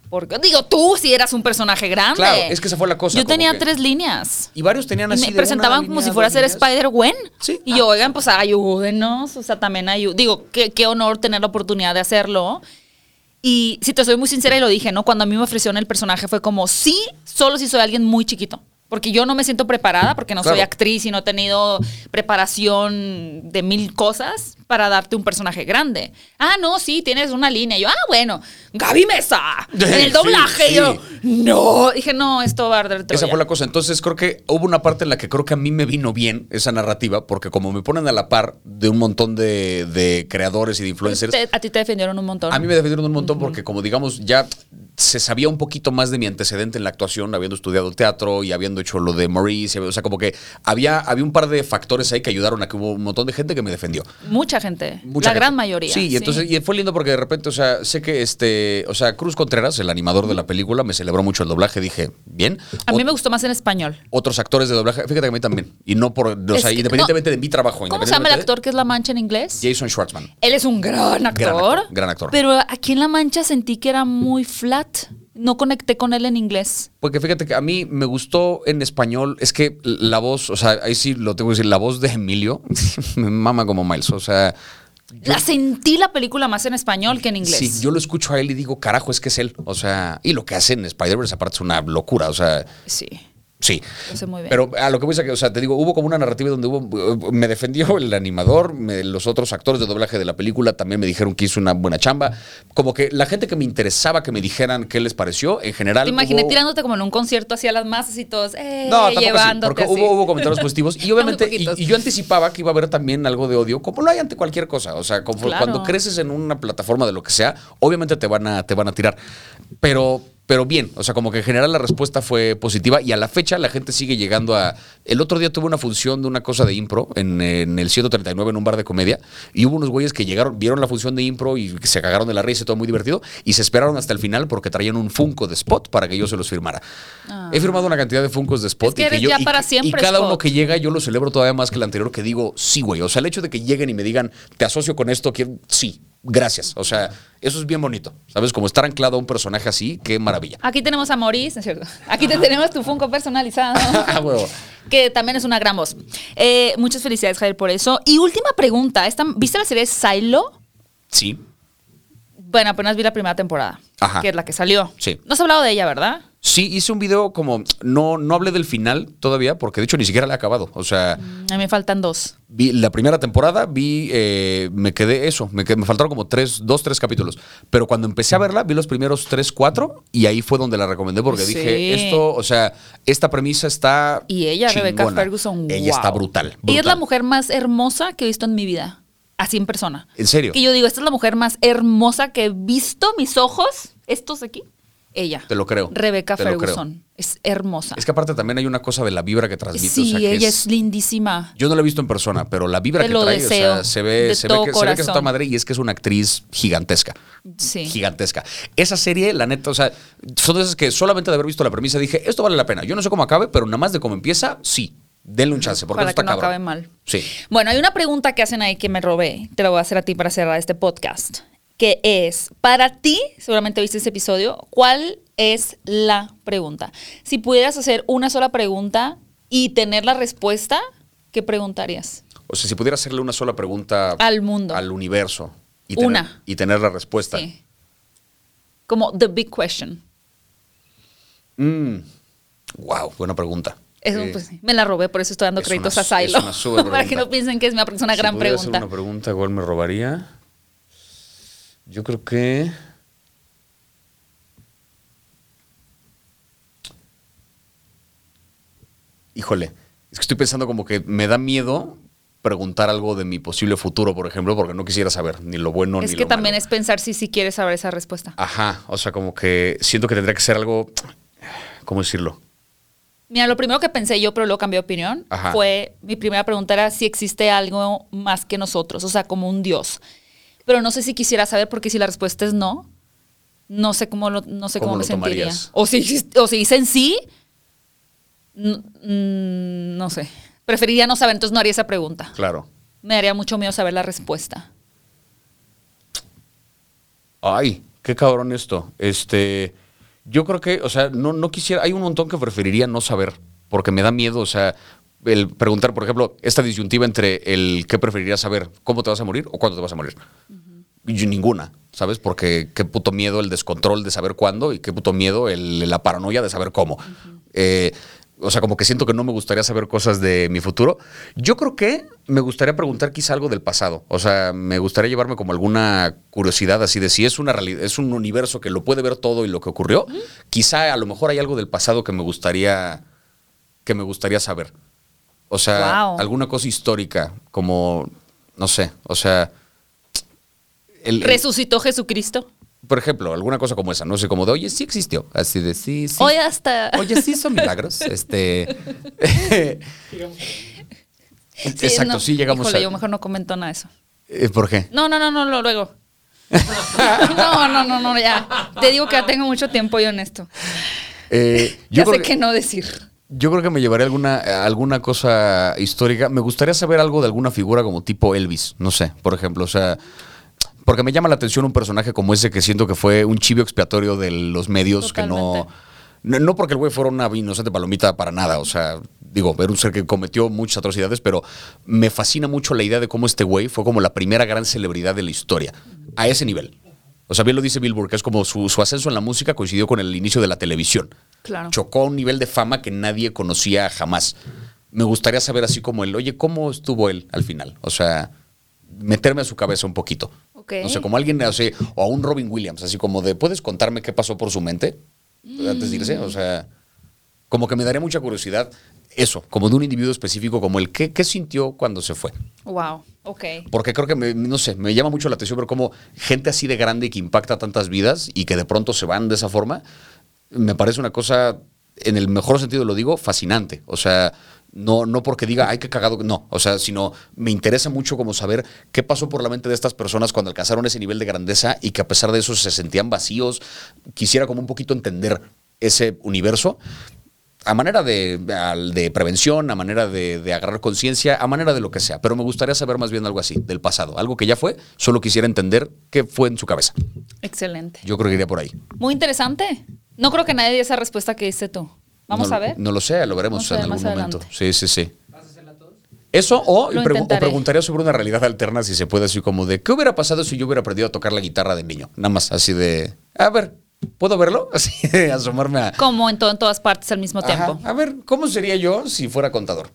porque digo, tú si eras un personaje grande. Claro, es que esa fue la cosa, Yo tenía que- tres líneas. Y varios tenían Y así me de presentaban una como línea, si fuera a ser. Spider-Gwen. Sí. Y yo, oigan, pues ayúdenos. O sea, también ayúdenos. Digo, qué, qué honor tener la oportunidad de hacerlo. Y si te soy muy sincera y lo dije, ¿no? Cuando a mí me ofrecieron el personaje fue como, sí, solo si soy alguien muy chiquito. Porque yo no me siento preparada, porque no soy actriz y no he tenido preparación de mil cosas para darte un personaje grande. Ah, no, sí, tienes una línea. Y yo, ah, bueno, Gaby Mesa, *laughs* en el doblaje. sí. Y yo, no. Dije, no, esto va a arder Esa Troya. fue la cosa. Entonces creo que hubo una parte en la que creo que a mí me vino bien esa narrativa, porque como me ponen a la par de un montón de, de creadores y de influencers, Te- a ti te defendieron un montón. a mí me defendieron un montón porque como digamos ya se sabía un poquito más de mi antecedente en la actuación, habiendo estudiado teatro y habiendo hecho lo de Maurice, o sea, como que había, había un par de factores ahí que ayudaron a que hubo un montón de gente que me defendió. Mucha gente. Mucha la gente. gran mayoría. Sí, y entonces y fue lindo porque de repente, o sea, sé que este, o sea, Cruz Contreras, el animador de la película, me celebró mucho el doblaje, dije, bien. A mí me gustó más en español. otros actores de doblaje, fíjate que a mí también, y no por, o sea, que- independientemente de mi trabajo, ¿Cómo se llama el actor que es La Mancha en inglés? Jason Schwartzman. Él es un gran actor. actor, gran actor. Pero aquí en La Mancha sentí que era muy flat. No conecté con él en inglés. Porque fíjate que a mí me gustó en español, es que la voz, o sea, ahí sí lo tengo que decir, la voz de Emilio *laughs* me mama como Miles, o sea, La sentí la película más en español que en inglés. sí, yo lo escucho a él y digo, carajo, es que es él, o sea, y lo que hace en Spider-Verse aparte es una locura, o sea, Sí, sí. lo sé muy bien. Pero a lo que voy a que, o sea, te digo, hubo como una narrativa donde hubo, me defendió el animador, me- los otros actores de doblaje de la película también me dijeron que hizo una buena chamba. Como que la gente que me interesaba que me dijeran qué les pareció, en general. Te imaginé hubo- tirándote como en un concierto hacia las masas y todos, eh, No, tampoco así, llevándote porque así. hubo, hubo comentarios *laughs* positivos y obviamente, y, yo anticipaba que iba a haber también algo de odio, como lo hay ante cualquier cosa. O sea, como Claro. cuando creces en una plataforma de lo que sea, obviamente te van a, te van a tirar. Pero, pero bien, o sea, como que en general la respuesta fue positiva y a la fecha la gente sigue llegando a... El otro día tuve una función de una cosa de impro en, en el 139 en un bar de comedia y hubo unos güeyes que llegaron, vieron la función de impro y se cagaron de la risa y todo muy divertido y se esperaron hasta el final porque traían un Funko de Spot para que yo se los firmara. He firmado una cantidad de Funkos de Spot Es que y eres yo, ya y- para y siempre cada uno que llega yo lo celebro todavía más que el anterior que digo, sí, güey. O sea, el hecho de que lleguen y me digan, te asocio con esto, quiero, sí, gracias. O sea, eso es bien bonito. ¿Sabes? Como estar anclado a un personaje así, qué maravilla. Aquí tenemos a Maurice, ¿no es cierto? Aquí te tenemos tu Funko personalizado. *laughs* Ah, huevo. que también es una gran voz. Eh, muchas felicidades, Javier, por eso. Y última pregunta. esta- ¿Viste la serie Silo? Sí. Bueno, apenas vi la primera temporada, Ajá. que es la que salió. Sí. No has hablado de ella, ¿verdad? Sí, hice un video como, no, no hablé del final todavía, porque de hecho ni siquiera la he acabado. O sea, A mí me faltan dos. vi la primera temporada, vi, eh, me quedé eso, me, quedé- me faltaron como tres, dos, tres capítulos. Pero cuando empecé a verla, vi los primeros tres, cuatro, y ahí fue donde la recomendé, porque Sí. dije, esto, o sea, esta premisa está. Y ella, Rebecca. Ferguson, Ella wow. está brutal, Ella es la brutal. mujer más hermosa que he visto en mi vida. Así en persona. ¿En serio? Que yo digo, esta es la mujer más hermosa que he visto mis ojos, estos aquí. Ella. Te lo creo, te creo. Ferguson. Es hermosa. Es que aparte también hay una cosa de la vibra que transmite. sí, o sea, que ella es, lindísima. Yo no la he visto en persona, pero la vibra Te que trae, deseo, o sea, se ve, se ve, que, se ve que es toda madre y es que es una actriz gigantesca. Sí. Gigantesca. Esa serie, la neta, o sea, son de esas que solamente de haber visto la premisa dije, esto vale la pena. Yo no sé cómo acabe, pero nada más de cómo empieza, sí. Denle un chance, porque Para esto que no está cabrón. acabe mal. Sí. Bueno, hay una pregunta que hacen ahí que me robé. Te la voy a hacer a ti para cerrar este podcast. Que es, para ti, seguramente viste ese episodio, ¿cuál es la pregunta? Si pudieras hacer una sola pregunta y tener la respuesta, ¿qué preguntarías? O sea, si pudiera hacerle una sola pregunta Al mundo. al universo y Una. tener, y tener la respuesta. Sí. Como the big question. Wow, buena pregunta. Eh, pues, me la robé, por eso estoy dando es créditos una- a Silo. una *laughs* para que no piensen que es una, una si gran pregunta. hacer una pregunta, igual me robaría. Yo creo que. Híjole, es que estoy pensando como que me da miedo preguntar algo de mi posible futuro, por ejemplo, porque no quisiera saber ni lo bueno es ni que lo también malo. es pensar si sí quieres saber esa respuesta. Ajá, o sea, como que siento que tendría que ser algo. ¿Cómo decirlo? Mira, lo primero que pensé yo, pero luego cambié de opinión, Ajá. fue, mi primera pregunta era si existe algo más que nosotros, o sea, como un Dios. Pero no sé si quisiera saber, porque si la respuesta es no, no sé cómo, lo- no sé ¿Cómo cómo, me lo sentiría. tomarías? O si, o si dicen sí, n- mm, no sé. Preferiría no saber, entonces no haría esa pregunta. Claro. Me daría mucho miedo saber la respuesta. Ay, qué cabrón esto. Este, yo creo que, o sea, no, no quisiera, hay un montón que preferiría no saber, porque me da miedo, o sea, el preguntar, por ejemplo, esta disyuntiva entre el qué preferirías saber, cómo te vas a morir o cuándo te vas a morir. Ninguna, ¿sabes? Porque qué puto miedo el descontrol de saber cuándo y qué puto miedo el- la paranoia de saber cómo. Eh, o sea, como que siento que no me gustaría saber cosas de mi futuro. Yo creo que me gustaría preguntar quizá algo del pasado. O sea, me gustaría llevarme como alguna curiosidad así de si es una realidad, es un universo que lo puede ver todo y lo que ocurrió. Quizá a lo mejor hay algo del pasado que me gustaría que me gustaría saber. O sea, Wow. alguna cosa histórica, como no sé, o sea, el- Resucitó Jesucristo. por ejemplo, alguna cosa como esa, no sé, como de, oye, sí existió, así de, sí, sí. Hoy hasta. Oye, sí son milagros. *laughs* Este. Sí, Exacto, no, sí llegamos híjole, a. yo mejor no comento nada de eso. Eh, ¿Por qué? No, no, no, no, no, luego. no, no, no, no, ya. Te digo que ya tengo mucho tiempo yo en esto. Eh, Ya yo, sé creo que no decir. yo creo que me llevaré alguna, alguna cosa histórica. Me gustaría saber algo de alguna figura como tipo Elvis, no sé, por ejemplo. O sea, porque me llama la atención un personaje como ese que siento que fue un chivo expiatorio de los medios que no. No, no porque el güey fuera una inocente palomita para nada, o sea, digo, era un ser que cometió muchas atrocidades, pero me fascina mucho la idea de cómo este güey fue como la primera gran celebridad de la historia, a ese nivel. O sea, bien lo dice Billboard, que es como su, su ascenso en la música coincidió con el inicio de la televisión. Claro. Chocó a un nivel de fama que nadie conocía jamás. Me gustaría saber así como el, oye, ¿cómo estuvo él al final? O sea, meterme a su cabeza un poquito. No sé, como alguien, o, sea, o a un Robin Williams, así como de, ¿puedes contarme qué pasó por su mente? Antes de irse, o sea, como que me daría mucha curiosidad eso, como de un individuo específico como el, ¿qué, qué sintió cuando se fue? Wow, ok. Porque creo que, me- no sé, me llama mucho la atención ver cómo gente así de grande que impacta tantas vidas y que de pronto se van de esa forma, me parece una cosa, en el mejor sentido lo digo, fascinante. O sea, no, no porque diga, ay, qué cagado, no, o sea, sino me interesa mucho como saber qué pasó por la mente de estas personas cuando alcanzaron ese nivel de grandeza y que a pesar de eso se sentían vacíos. Quisiera como un poquito entender ese universo a manera de, de prevención, a manera de, de agarrar conciencia, a manera de lo que sea. Pero me gustaría saber más bien algo así, del pasado. Algo que ya fue, solo quisiera entender qué fue en su cabeza. Excelente. Yo creo que iría por ahí. Muy interesante. No creo que nadie dé esa respuesta que diste tú. Vamos No- a ver. No lo sé, lo veremos Vamos en algún momento. adelante. Sí, sí, sí. Eso o, pregu- o preguntaría sobre una realidad alterna si se puede, así como de ¿qué hubiera pasado si yo hubiera aprendido a tocar la guitarra de niño? Nada más, así de, a ver, ¿puedo verlo? *laughs* Así de asomarme a... Como en, to- en todas partes al mismo Ajá, tiempo. a ver, ¿cómo sería yo si fuera contador?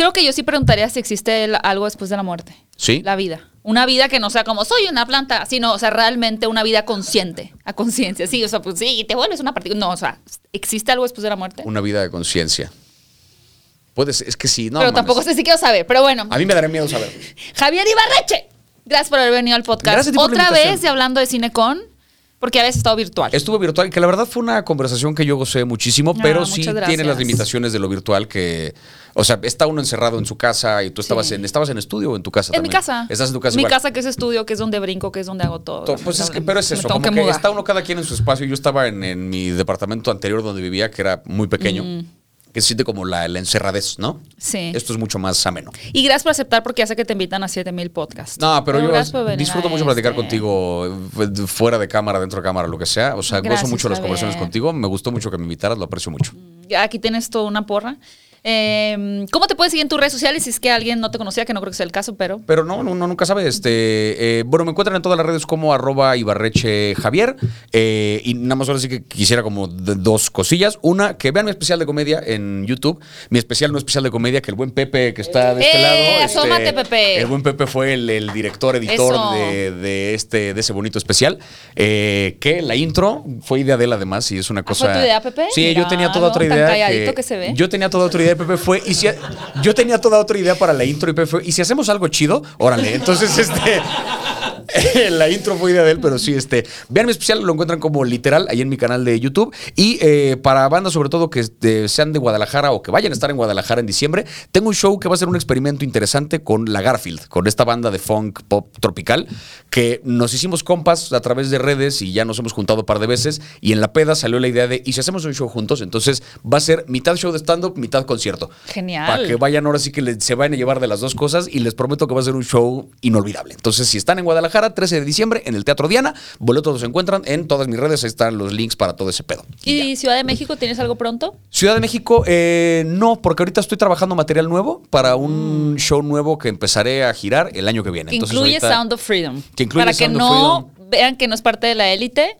Creo que yo sí preguntaría si existe el- algo después de la muerte. ¿Sí? La vida. Una vida que no sea como soy una planta, sino, o sea, realmente una vida consciente, a conciencia. Sí, o sea, pues sí, te vuelves una partícula. No, o sea, ¿existe algo después de la muerte? Una vida de conciencia. Puedes, es que sí, no. pero mames. tampoco sé si quiero saber. Pero bueno, A mí me daría miedo saber. Javier Ibarreche, gracias por haber venido al podcast. Gracias a ti por la Otra vez y hablando de Cinecon, porque habías estado virtual. Estuvo virtual, que la verdad fue una conversación que yo gocé muchísimo, Ah, pero sí tiene las limitaciones de lo virtual que. O sea, está uno encerrado en su casa y tú estabas Sí. en. ¿Estabas en estudio o en tu casa en mi casa. Estás en tu casa Mi igual. casa que es estudio, que es donde brinco, que es donde hago todo. To- Pues es que, pero es eso, como que está uno cada quien en su espacio. Yo estaba en, en mi departamento anterior donde vivía, que era muy pequeño, Mm. Que se siente como la, la encerradez, ¿no? Sí. Esto es mucho más ameno. Y gracias por aceptar porque hace que te invitan a 7000 podcasts. No, pero, yo disfruto mucho platicar este. contigo eh, fuera de cámara, dentro de cámara, lo que sea. O sea, Gracias, gozo mucho las conversaciones contigo. Me gustó mucho que me invitaras, lo aprecio mucho. Ya Aquí tienes toda una porra. Eh, ¿Cómo te puedes seguir en tus redes sociales si es que alguien no te conocía? Que no creo que sea el caso, pero. Pero no, uno nunca sabe. Este, eh, bueno, me encuentran en todas las redes como arroba Ibarreche Javier. eh, y nada más ahora sí que quisiera como dos cosillas. Una, que vean mi especial de comedia en YouTube. Mi especial no especial de comedia, que el buen Pepe que está de este ¡Eh! lado. este, asómate, Pepe! El buen Pepe fue el, el director, editor de, de este, de ese bonito especial. que la intro fue idea de él además y es una ¿Ah, fue cosa. tu idea, Pepe? Sí, yo tenía toda otra tan idea. calladito que se ve. Yo tenía toda otra idea, Pepe fue. Y si, yo tenía toda otra idea para la intro y Pepe fue. Y si hacemos algo chido, órale. Entonces, este. *laughs* la intro fue idea de él, pero sí, este. Vean mi especial, lo encuentran como literal ahí en mi canal de YouTube. Y eh, para bandas, sobre todo que este, sean de Guadalajara o que vayan a estar en Guadalajara en diciembre, tengo un show que va a ser un experimento interesante con la Garfield, con esta banda de funk pop tropical, que nos hicimos compas a través de redes y ya nos hemos juntado un par de veces. Y en la peda salió la idea de, ¿y si hacemos un show juntos? Entonces va a ser mitad show de stand-up, mitad concierto. Genial. Para que vayan ahora sí que le- se vayan a llevar de las dos cosas y les prometo que va a ser un show inolvidable. Entonces, si están en Guadalajara, 13 de diciembre, en el Teatro Diana, boletos los encuentran en todas mis redes, ahí están los links para todo ese pedo. Y ya. ¿Y Ciudad de México tienes algo pronto? Ciudad de México, eh, no, porque ahorita estoy trabajando material nuevo para un show nuevo que empezaré a girar el año que viene. Que Entonces, incluye ahorita- Sound of Freedom. Que incluye Para Sound que of no Freedom. vean que no es parte de la élite.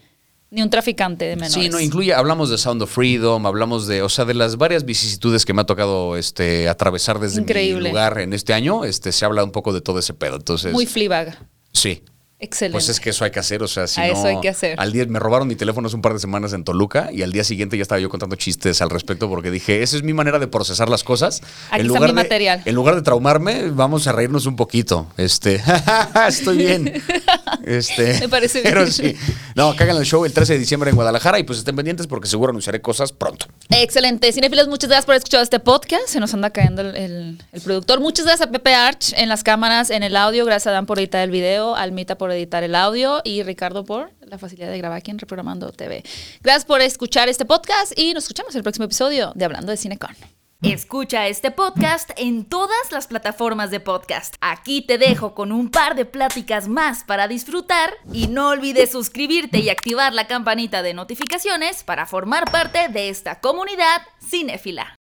Ni un traficante de menores. Sí, no, incluye, hablamos de Sound of Freedom, hablamos de, o sea, de las varias vicisitudes que me ha tocado este, atravesar desde Increíble. mi lugar en este año, este, se habla un poco de todo ese pedo. Entonces, Muy Fleabag. sí. Excelente. Pues es que eso hay que hacer, o sea, si A no, eso hay que hacer. Al día me robaron mi teléfono hace un par de semanas en Toluca y al día siguiente ya estaba yo contando chistes al respecto porque dije, esa es mi manera de procesar las cosas. Aquí en está mi de, material. En lugar de traumarme, vamos a reírnos un poquito. Este, *laughs* estoy bien. *laughs* Este, Me parece Pero bien. sí. No, que hagan el show el 13 de diciembre en Guadalajara y pues estén pendientes porque seguro anunciaré cosas pronto. Excelente. Cinefilos, muchas gracias por escuchar este podcast. Se nos anda cayendo el, el- el productor. Muchas gracias a Pepe Arch en las cámaras, en el audio. Gracias a Dan por editar el video, a Almita editar el audio y Ricardo por la facilidad de grabar aquí en Reprogramando TV. Gracias por escuchar este podcast y nos escuchamos en el próximo episodio de Hablando de Cinecon. Escucha este podcast en todas las plataformas de podcast. Aquí te dejo con un par de pláticas más para disfrutar y no olvides suscribirte y activar la campanita de notificaciones para formar parte de esta comunidad cinéfila.